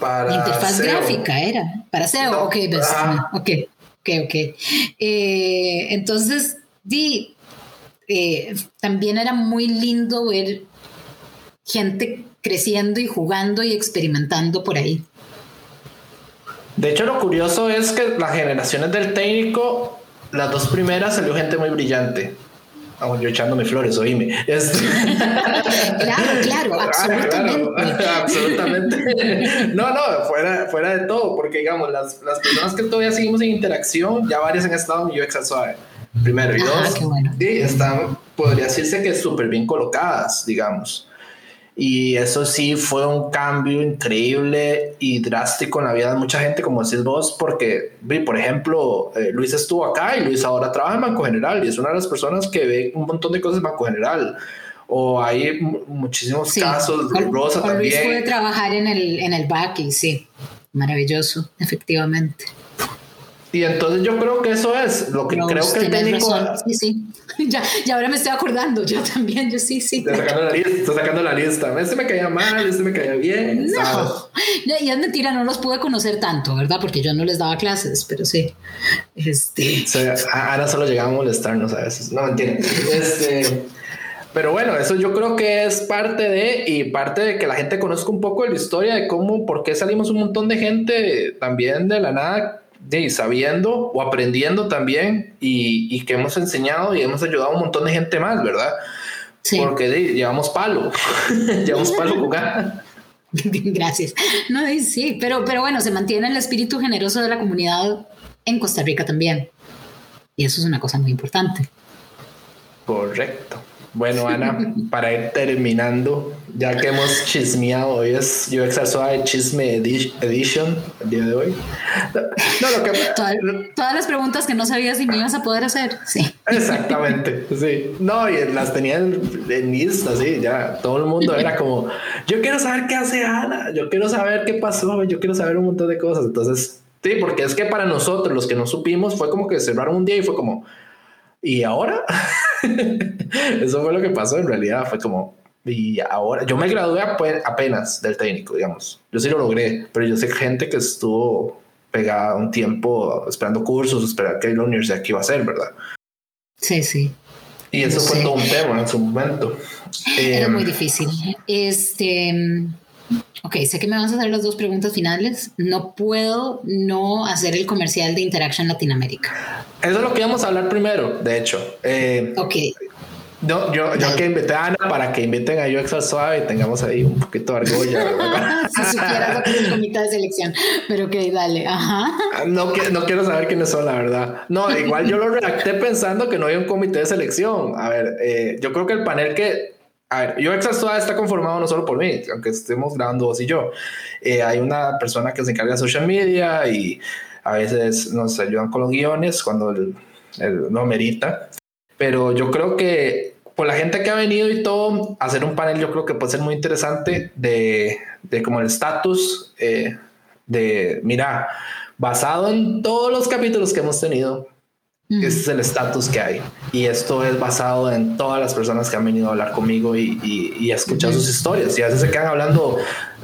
para interfaz gráfica era para SEO ok, pues, ok ok ok. Eh, entonces di eh, también era muy lindo ver gente creciendo y jugando y experimentando por ahí de hecho lo curioso es que las generaciones del técnico las dos primeras salió gente muy brillante Vamos, yo echándome flores, oíme. Este... claro, claro, absolutamente. absolutamente. No, no, fuera, fuera de todo, porque digamos, las, las, personas que todavía seguimos en interacción, ya varias han estado en UX al suave. Primero y dos, sí, están, podría decirse que súper bien colocadas, digamos. Y eso sí fue un cambio increíble y drástico en la vida de mucha gente, como decís vos, porque, por ejemplo, eh, Luis estuvo acá y Luis ahora trabaja en Banco General y es una de las personas que ve un montón de cosas en Banco General. O hay muchísimos casos, con, Rosa con también. Luis puede trabajar en el, en el sí, maravilloso, efectivamente. Y entonces yo creo que eso es lo que creo que el técnico. Sí, sí. Ya, ya ahora me estoy acordando, yo también, yo sí, sí. Estoy sacando la lista, estoy sacando la lista. Este me caía mal, este me caía bien. No, y es mentira, no los pude conocer tanto, ¿verdad? Porque yo no les daba clases, pero sí. Este. ahora solo llegaba a molestarnos a veces. No, entiendo. Este. Pero bueno, eso yo creo que es parte de, y parte de que la gente conozca un poco de la historia de cómo, por qué salimos un montón de gente también de la nada de, sabiendo o aprendiendo también y, que hemos enseñado y hemos ayudado a un montón de gente más, ¿verdad? Sí. Porque llevamos palo, llevamos palo jugar. Gracias. No, sí, pero, pero bueno, se mantiene el espíritu generoso de la comunidad en Costa Rica también. Y eso es una cosa muy importante. Correcto. Bueno, Ana, para ir terminando, ya que hemos chismeado, hoy es UX de Chisme Edition, el día de hoy. No, lo que... todas, las preguntas que no sabía si me ibas a poder hacer, sí. Exactamente, sí. No, y las tenía en, en lista, sí, ya todo el mundo era como, yo quiero saber qué hace Ana, yo quiero saber qué pasó, yo quiero saber un montón de cosas. Entonces, sí, porque es que para nosotros, los que no supimos, fue como que cerraron un día y fue como, ¿y ahora? Eso fue lo que pasó en realidad. Fue como, y ahora, yo me gradué apenas del técnico, digamos. Yo sí lo logré, pero yo sé gente que estuvo pegada un tiempo esperando cursos, esperando que la universidad que iba a hacer, ¿verdad? Sí, sí. Y eso fue todo un tema en su momento. Era muy em, difícil. Este. Ok, sé que me vas a hacer las dos preguntas finales. No puedo no hacer el comercial de Interaction Latinoamérica. Eso es lo que íbamos a hablar primero, de hecho. Eh, ok. yo, yo que invité a Ana para que inviten a UX al Suave y tengamos ahí un poquito de argolla. si supieras lo que es el comité de selección. Pero ok, dale. Ajá. No, no quiero saber quiénes son, la verdad. No, igual yo lo redacté pensando que no hay un comité de selección. A ver, eh, yo creo que el panel que a ver, UX Suave está conformado no solo por mí, aunque estemos grabando vos y yo. Eh, hay una persona que se encarga de social media y a veces nos ayudan con los guiones cuando el, no merita. Pero yo creo que por la gente que ha venido y todo, hacer un panel yo creo que puede ser muy interesante de, de como el estatus eh, de, mira, basado en todos los capítulos que hemos tenido, ese es el estatus que hay. Y esto es basado en todas las personas que han venido a hablar conmigo y, y, y a escuchar sus historias. Y a veces se quedan hablando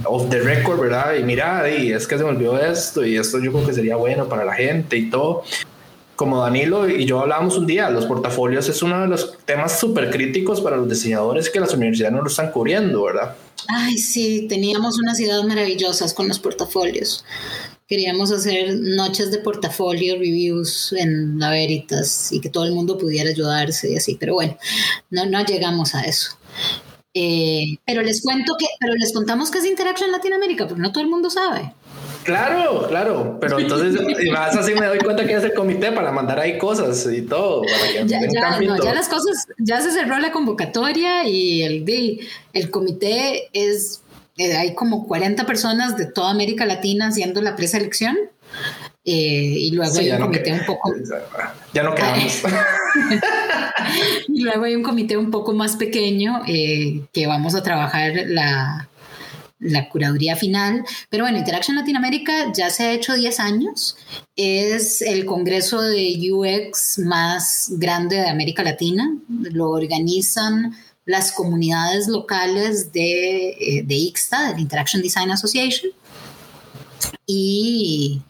off the record, ¿verdad? Y mira, y es que se me olvidó esto y esto yo creo que sería bueno para la gente y todo. Como Danilo y yo hablábamos un día, los portafolios es uno de los temas súper críticos para los diseñadores que las universidades no lo están cubriendo, ¿verdad? Ay, sí, teníamos unas ideas maravillosas con los portafolios. Queríamos hacer noches de portafolio, reviews en la Veritas y que todo el mundo pudiera ayudarse y así, pero bueno, no, no llegamos a eso. Eh, pero les cuento que, pero les contamos que es Interaction Latinoamérica, porque no todo el mundo sabe. Claro, claro, pero entonces más así me doy cuenta que es el comité para mandar ahí cosas y todo. ya, ya, las cosas, ya se cerró la convocatoria y el, el comité es eh, hay como 40 personas de toda América Latina haciendo la preselección. Eh, y luego hay un comité un poco. Ya no quedamos. y luego hay un comité un poco más pequeño eh, que vamos a trabajar la, la curaduría final. Pero bueno, Interaction Latinoamérica ya se ha hecho 10 años. Es el congreso de UX más grande de América Latina. Lo organizan las comunidades locales de, eh, de IXTA, del Interaction Design Association. Y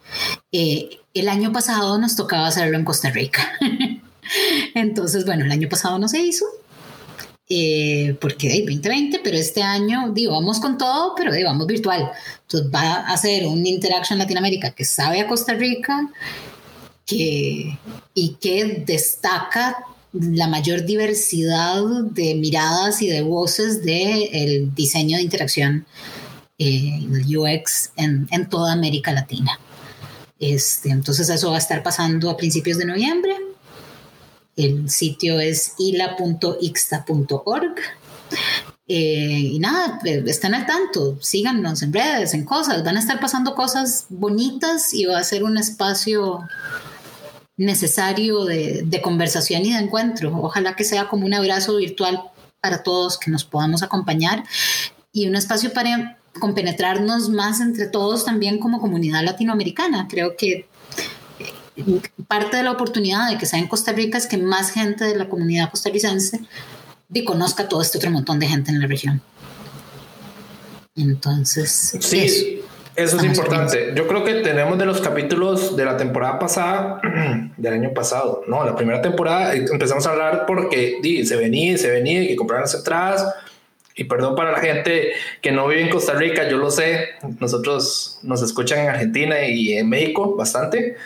eh, el año pasado nos tocaba hacerlo en Costa Rica. Entonces, bueno, el año pasado no se hizo, eh, porque hay 2020, pero este año, digo, vamos con todo, pero digo, vamos virtual. Entonces va a hacer un Interaction Latinoamérica que sabe a Costa Rica que, y que destaca la mayor diversidad de miradas y de voces del diseño de interacción, eh, UX en, en, toda América Latina. Este, entonces eso va a estar pasando a principios de noviembre. El sitio es ila.ixta.org. Eh, y nada, eh, están al tanto, síganos en redes, en cosas, van a estar pasando cosas bonitas y va a ser un espacio necesario de, conversación y de encuentro. Ojalá que sea como un abrazo virtual para todos, que nos podamos acompañar y un espacio para compenetrarnos más entre todos también como comunidad latinoamericana. Creo que eh, parte de la oportunidad de que sea en Costa Rica es que más gente de la comunidad costarricense conozca todo este otro montón de gente en la región. Entonces, sí, eso es importante. Yo creo que tenemos de los capítulos de la temporada pasada, del año pasado, no, la primera temporada empezamos a hablar porque di, se venía, se venía, y que compraron las entradas. Y perdón para la gente que no vive en Costa Rica, yo lo sé, nosotros nos escuchan en Argentina y en México bastante.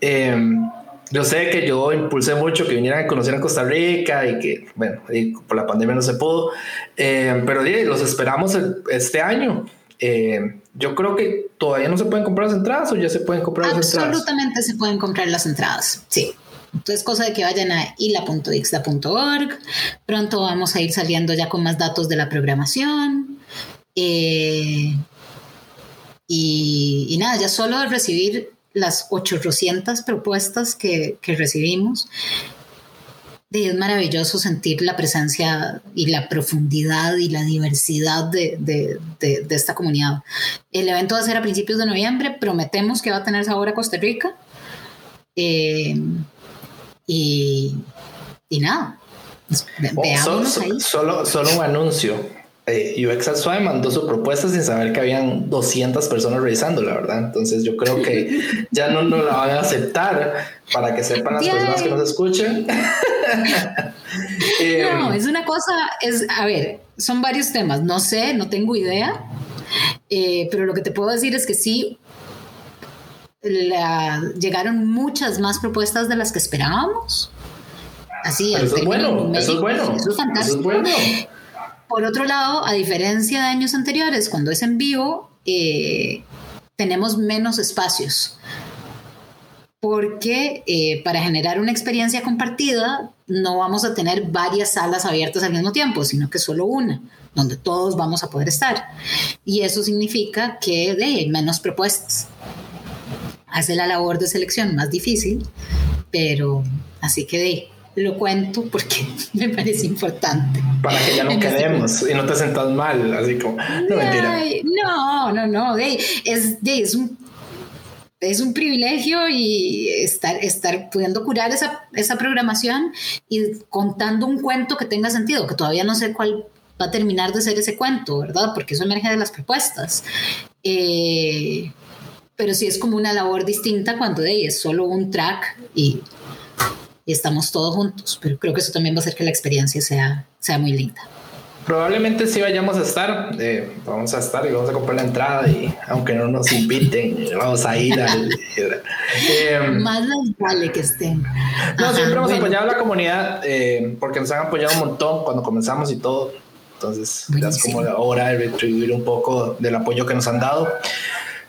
Em, yo sé que yo impulsé mucho que vinieran a conocer a Costa Rica y que, bueno, por la pandemia no se pudo, em, pero di, los esperamos este año. Eh, yo creo que todavía no se pueden comprar las entradas o ya se pueden comprar las entradas. Absolutamente se pueden comprar las entradas, sí. Entonces, cosa de que vayan a ila.ixda.org. Pronto vamos a ir saliendo ya con más datos de la programación. Eh, y, nada, ya solo recibir las 800 propuestas que recibimos, es maravilloso sentir la presencia y la profundidad y la diversidad de, esta comunidad. El evento va a ser a principios de noviembre, prometemos que va a tener sabor a Costa Rica. Eh, y, nada, oh, solo, solo un anuncio eh, UX Suave mandó su propuesta sin saber que habían 200 personas revisando, la verdad. Entonces yo creo que ya no nos la van a aceptar para que sepan las personas que nos escuchen. Eh, no, es una cosa, es, a ver, son varios temas, no sé, no tengo idea, eh, pero lo que te puedo decir es que sí, llegaron muchas más propuestas de las que esperábamos. Así, eso es bueno, eso es bueno. Eso es fantástico. Eso es bueno. Por otro lado, a diferencia de años anteriores, cuando es en vivo, eh, tenemos menos espacios. Porque eh, para generar una experiencia compartida no vamos a tener varias salas abiertas al mismo tiempo, sino que solo una, donde todos vamos a poder estar. Y eso significa que hay menos propuestas. Hace la labor de selección más difícil, pero así que de lo cuento porque me parece importante. Para que ya no quedemos y no te sientas mal, así como, no mentira. no, no, no, es, es, un, es un privilegio y estar, estar pudiendo curar esa, esa programación y contando un cuento que tenga sentido, que todavía no sé cuál va a terminar de ser ese cuento, ¿verdad? Porque eso emerge de las propuestas. Eh, pero sí es como una labor distinta cuando es solo un track y y estamos todos juntos, pero creo que eso también va a hacer que la experiencia sea, sea muy linda. Probablemente sí vayamos a estar, eh, vamos a estar y vamos a comprar la entrada y aunque no nos inviten, vamos a ir al... Eh, Más les vale que estén. No, siempre hemos apoyado a la comunidad eh, porque nos han apoyado un montón cuando comenzamos y todo. Entonces, ya es como la hora de retribuir un poco del apoyo que nos han dado.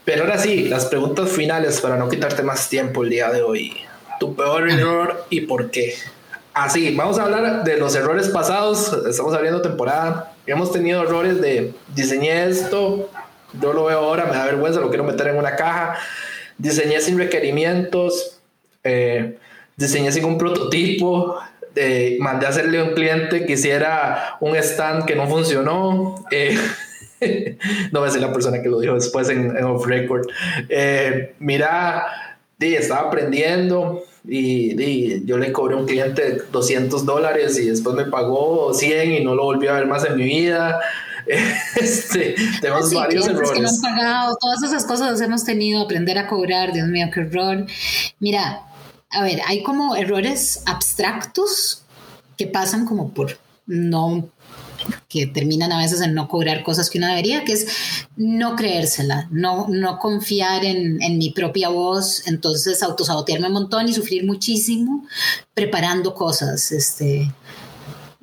Pero ahora sí, las preguntas finales para no quitarte más tiempo el día de hoy. Tu peor error y por qué. Así, vamos a hablar de los errores pasados. Estamos abriendo temporada. Hemos tenido errores de diseñé esto, yo lo veo ahora, me da vergüenza, lo quiero meter en una caja. Diseñé sin requerimientos, eh, diseñé sin un prototipo, eh, mandé a hacerle a un cliente que hiciera un stand que no funcionó. Eh, no voy a ser la persona que lo dijo después en, off record. Eh, mira, di, estaba aprendiendo y, yo le cobré a un cliente 200 dólares y después me pagó 100 y no lo volví a ver más en mi vida. Este, tenemos varios errores. todas esas cosas hemos tenido, aprender a cobrar, Dios mío, qué error. Mira, a ver, hay como errores abstractos que pasan como por no que terminan a veces en no cobrar cosas que uno debería, que es no creérsela, no, no confiar en, en mi propia voz, entonces autosabotearme un montón y sufrir muchísimo preparando cosas. Este,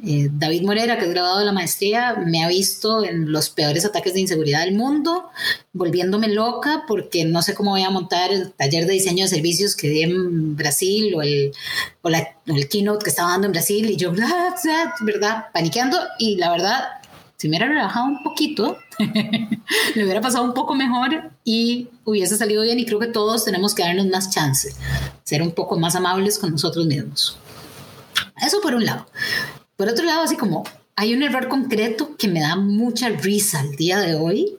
eh, David Morera, que es graduado de la maestría, me ha visto en los peores ataques de inseguridad del mundo, volviéndome loca porque no sé cómo voy a montar el taller de diseño de servicios que di en Brasil o el, o, el keynote que estaba dando en Brasil y yo, ¿verdad? Paniqueando y la verdad, si me hubiera relajado un poquito, me hubiera pasado un poco mejor y hubiese salido bien y creo que todos tenemos que darnos más chance, ser un poco más amables con nosotros mismos. Eso por un lado. Por otro lado, así como hay un error concreto que me da mucha risa al día de hoy,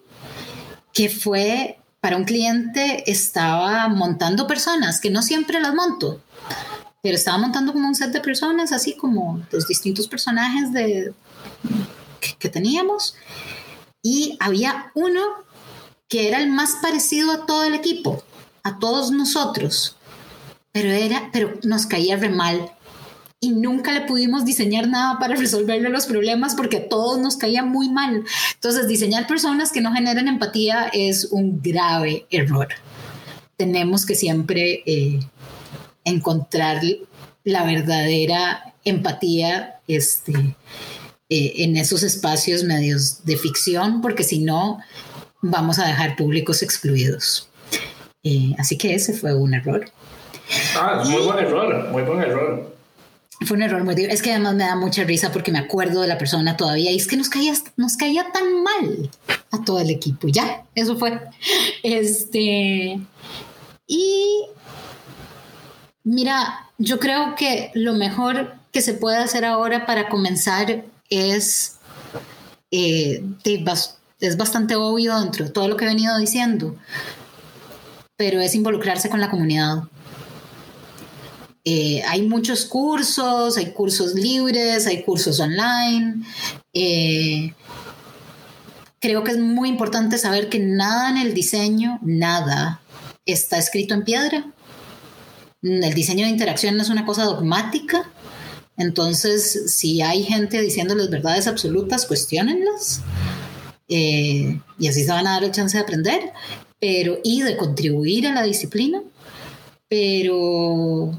que fue para un cliente, estaba montando personas, que no siempre las monto, pero estaba montando como un set de personas, así como los distintos personajes de, que, teníamos, y había uno que era el más parecido a todo el equipo, a todos nosotros, pero, era, pero nos caía re mal y nunca le pudimos diseñar nada para resolverle los problemas porque a todos nos caía muy mal. Entonces, diseñar personas que no generan empatía es un grave error. Tenemos que siempre eh, encontrar la verdadera empatía este, eh, en esos espacios medios de ficción, porque si no, vamos a dejar públicos excluidos. Eh, así que ese fue un error. Ah, muy buen error, muy buen error. Fue un error muy Es que además me da mucha risa porque me acuerdo de la persona todavía y es que nos caía, nos caía tan mal a todo el equipo. Ya, eso fue. Este. Y. Mira, yo creo que lo mejor que se puede hacer ahora para comenzar es. Eh, es bastante obvio dentro de todo lo que he venido diciendo, pero es involucrarse con la comunidad eh, hay muchos cursos, hay cursos libres, hay cursos online. Eh, creo que es muy importante saber que nada en el diseño, nada, está escrito en piedra. El diseño de interacción no es una cosa dogmática. Entonces, si hay gente diciéndoles verdades absolutas, cuestionenlas. Eh, y así se van a dar la chance de aprender, pero y de contribuir a la disciplina. Pero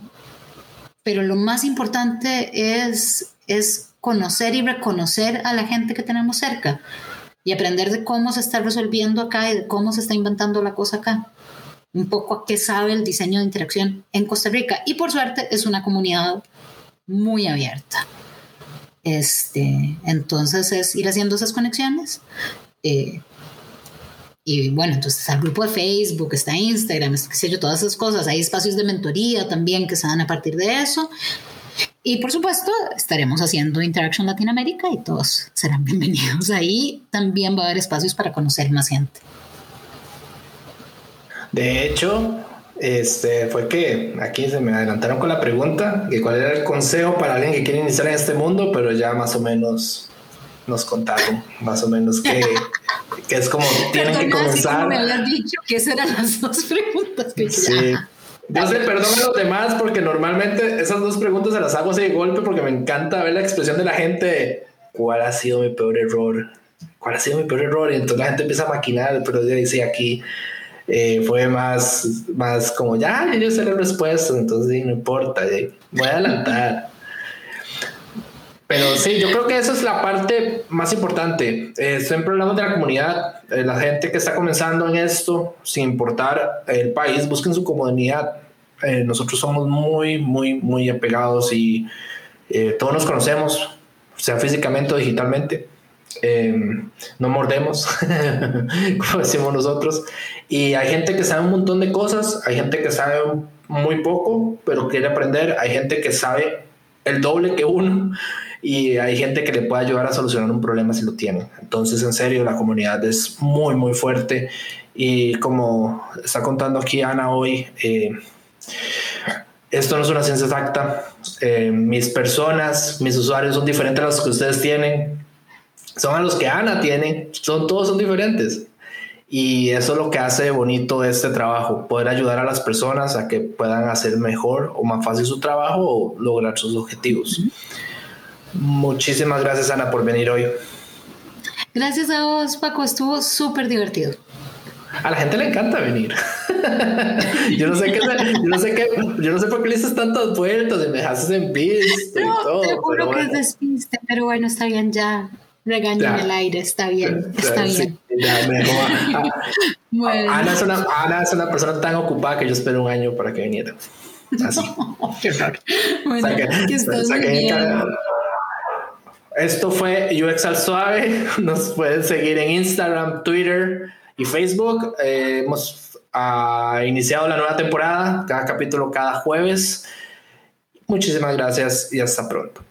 pero lo más importante es, es conocer y reconocer a la gente que tenemos cerca y aprender de cómo se está resolviendo acá y de cómo se está inventando la cosa acá. Un poco a qué sabe el diseño de interacción en Costa Rica. Y por suerte es una comunidad muy abierta. Este, entonces es ir haciendo esas conexiones. Eh, y bueno, entonces está el grupo de Facebook, está Instagram, qué sé yo, todas esas cosas. Hay espacios de mentoría también que se dan a partir de eso. Y por supuesto, estaremos haciendo Interaction Latinoamérica y todos serán bienvenidos. Ahí también va a haber espacios para conocer más gente. De hecho, este fue que aquí se me adelantaron con la pregunta de cuál era el consejo para alguien que quiere iniciar en este mundo, pero ya más o menos nos contaron más o menos que, que es como tienen que comenzar. me habías dicho que esas eran las dos preguntas que sí. Yo sé, perdón a los demás porque normalmente esas dos preguntas se las hago así de golpe porque me encanta ver la expresión de la gente. ¿Cuál ha sido mi peor error? ¿Cuál ha sido mi peor error? Y entonces la gente empieza a maquinar, pero yo dice aquí eh, fue más, más como ya, yo sé la respuesta, entonces no importa, voy a adelantar. Pero sí, yo creo que esa es la parte más importante. Eh, siempre hablamos de la comunidad, eh, la gente que está comenzando en esto, sin importar el país, busquen su comunidad. Eh, nosotros somos muy, muy, muy apegados y Eh, todos nos conocemos, sea físicamente o digitalmente. Em, no mordemos, como decimos nosotros. Y hay gente que sabe un montón de cosas, hay gente que sabe muy poco, pero quiere aprender, hay gente que sabe el doble que uno y hay gente que le puede ayudar a solucionar un problema si lo tiene. Entonces, en serio, la comunidad es muy, muy fuerte y como está contando aquí Ana hoy, eh, esto no es una ciencia exacta. Eh, mis personas, mis usuarios son diferentes a los que ustedes tienen son a los que Ana tiene, son, todos son diferentes. Y eso es lo que hace bonito este trabajo, poder ayudar a las personas a que puedan hacer mejor o más fácil su trabajo o lograr sus objetivos. Muchísimas gracias Ana por venir hoy. Gracias a vos Paco, estuvo súper divertido. A la gente le encanta venir. yo no sé qué, yo no sé qué, yo no sé por qué le dices tantas vueltas y me dejas en pista y todo. Te juro que es despiste, pero bueno, está bien ya. Regaño en el aire, está bien, está bien. Ana, es una, Ana es una persona tan ocupada que yo espero un año para que viniera. Así. bueno, Esto fue UX al Suave. Nos pueden seguir en Instagram, Twitter y Facebook. Eh, hemos uh, iniciado la nueva temporada, cada capítulo cada jueves. Muchísimas gracias y hasta pronto.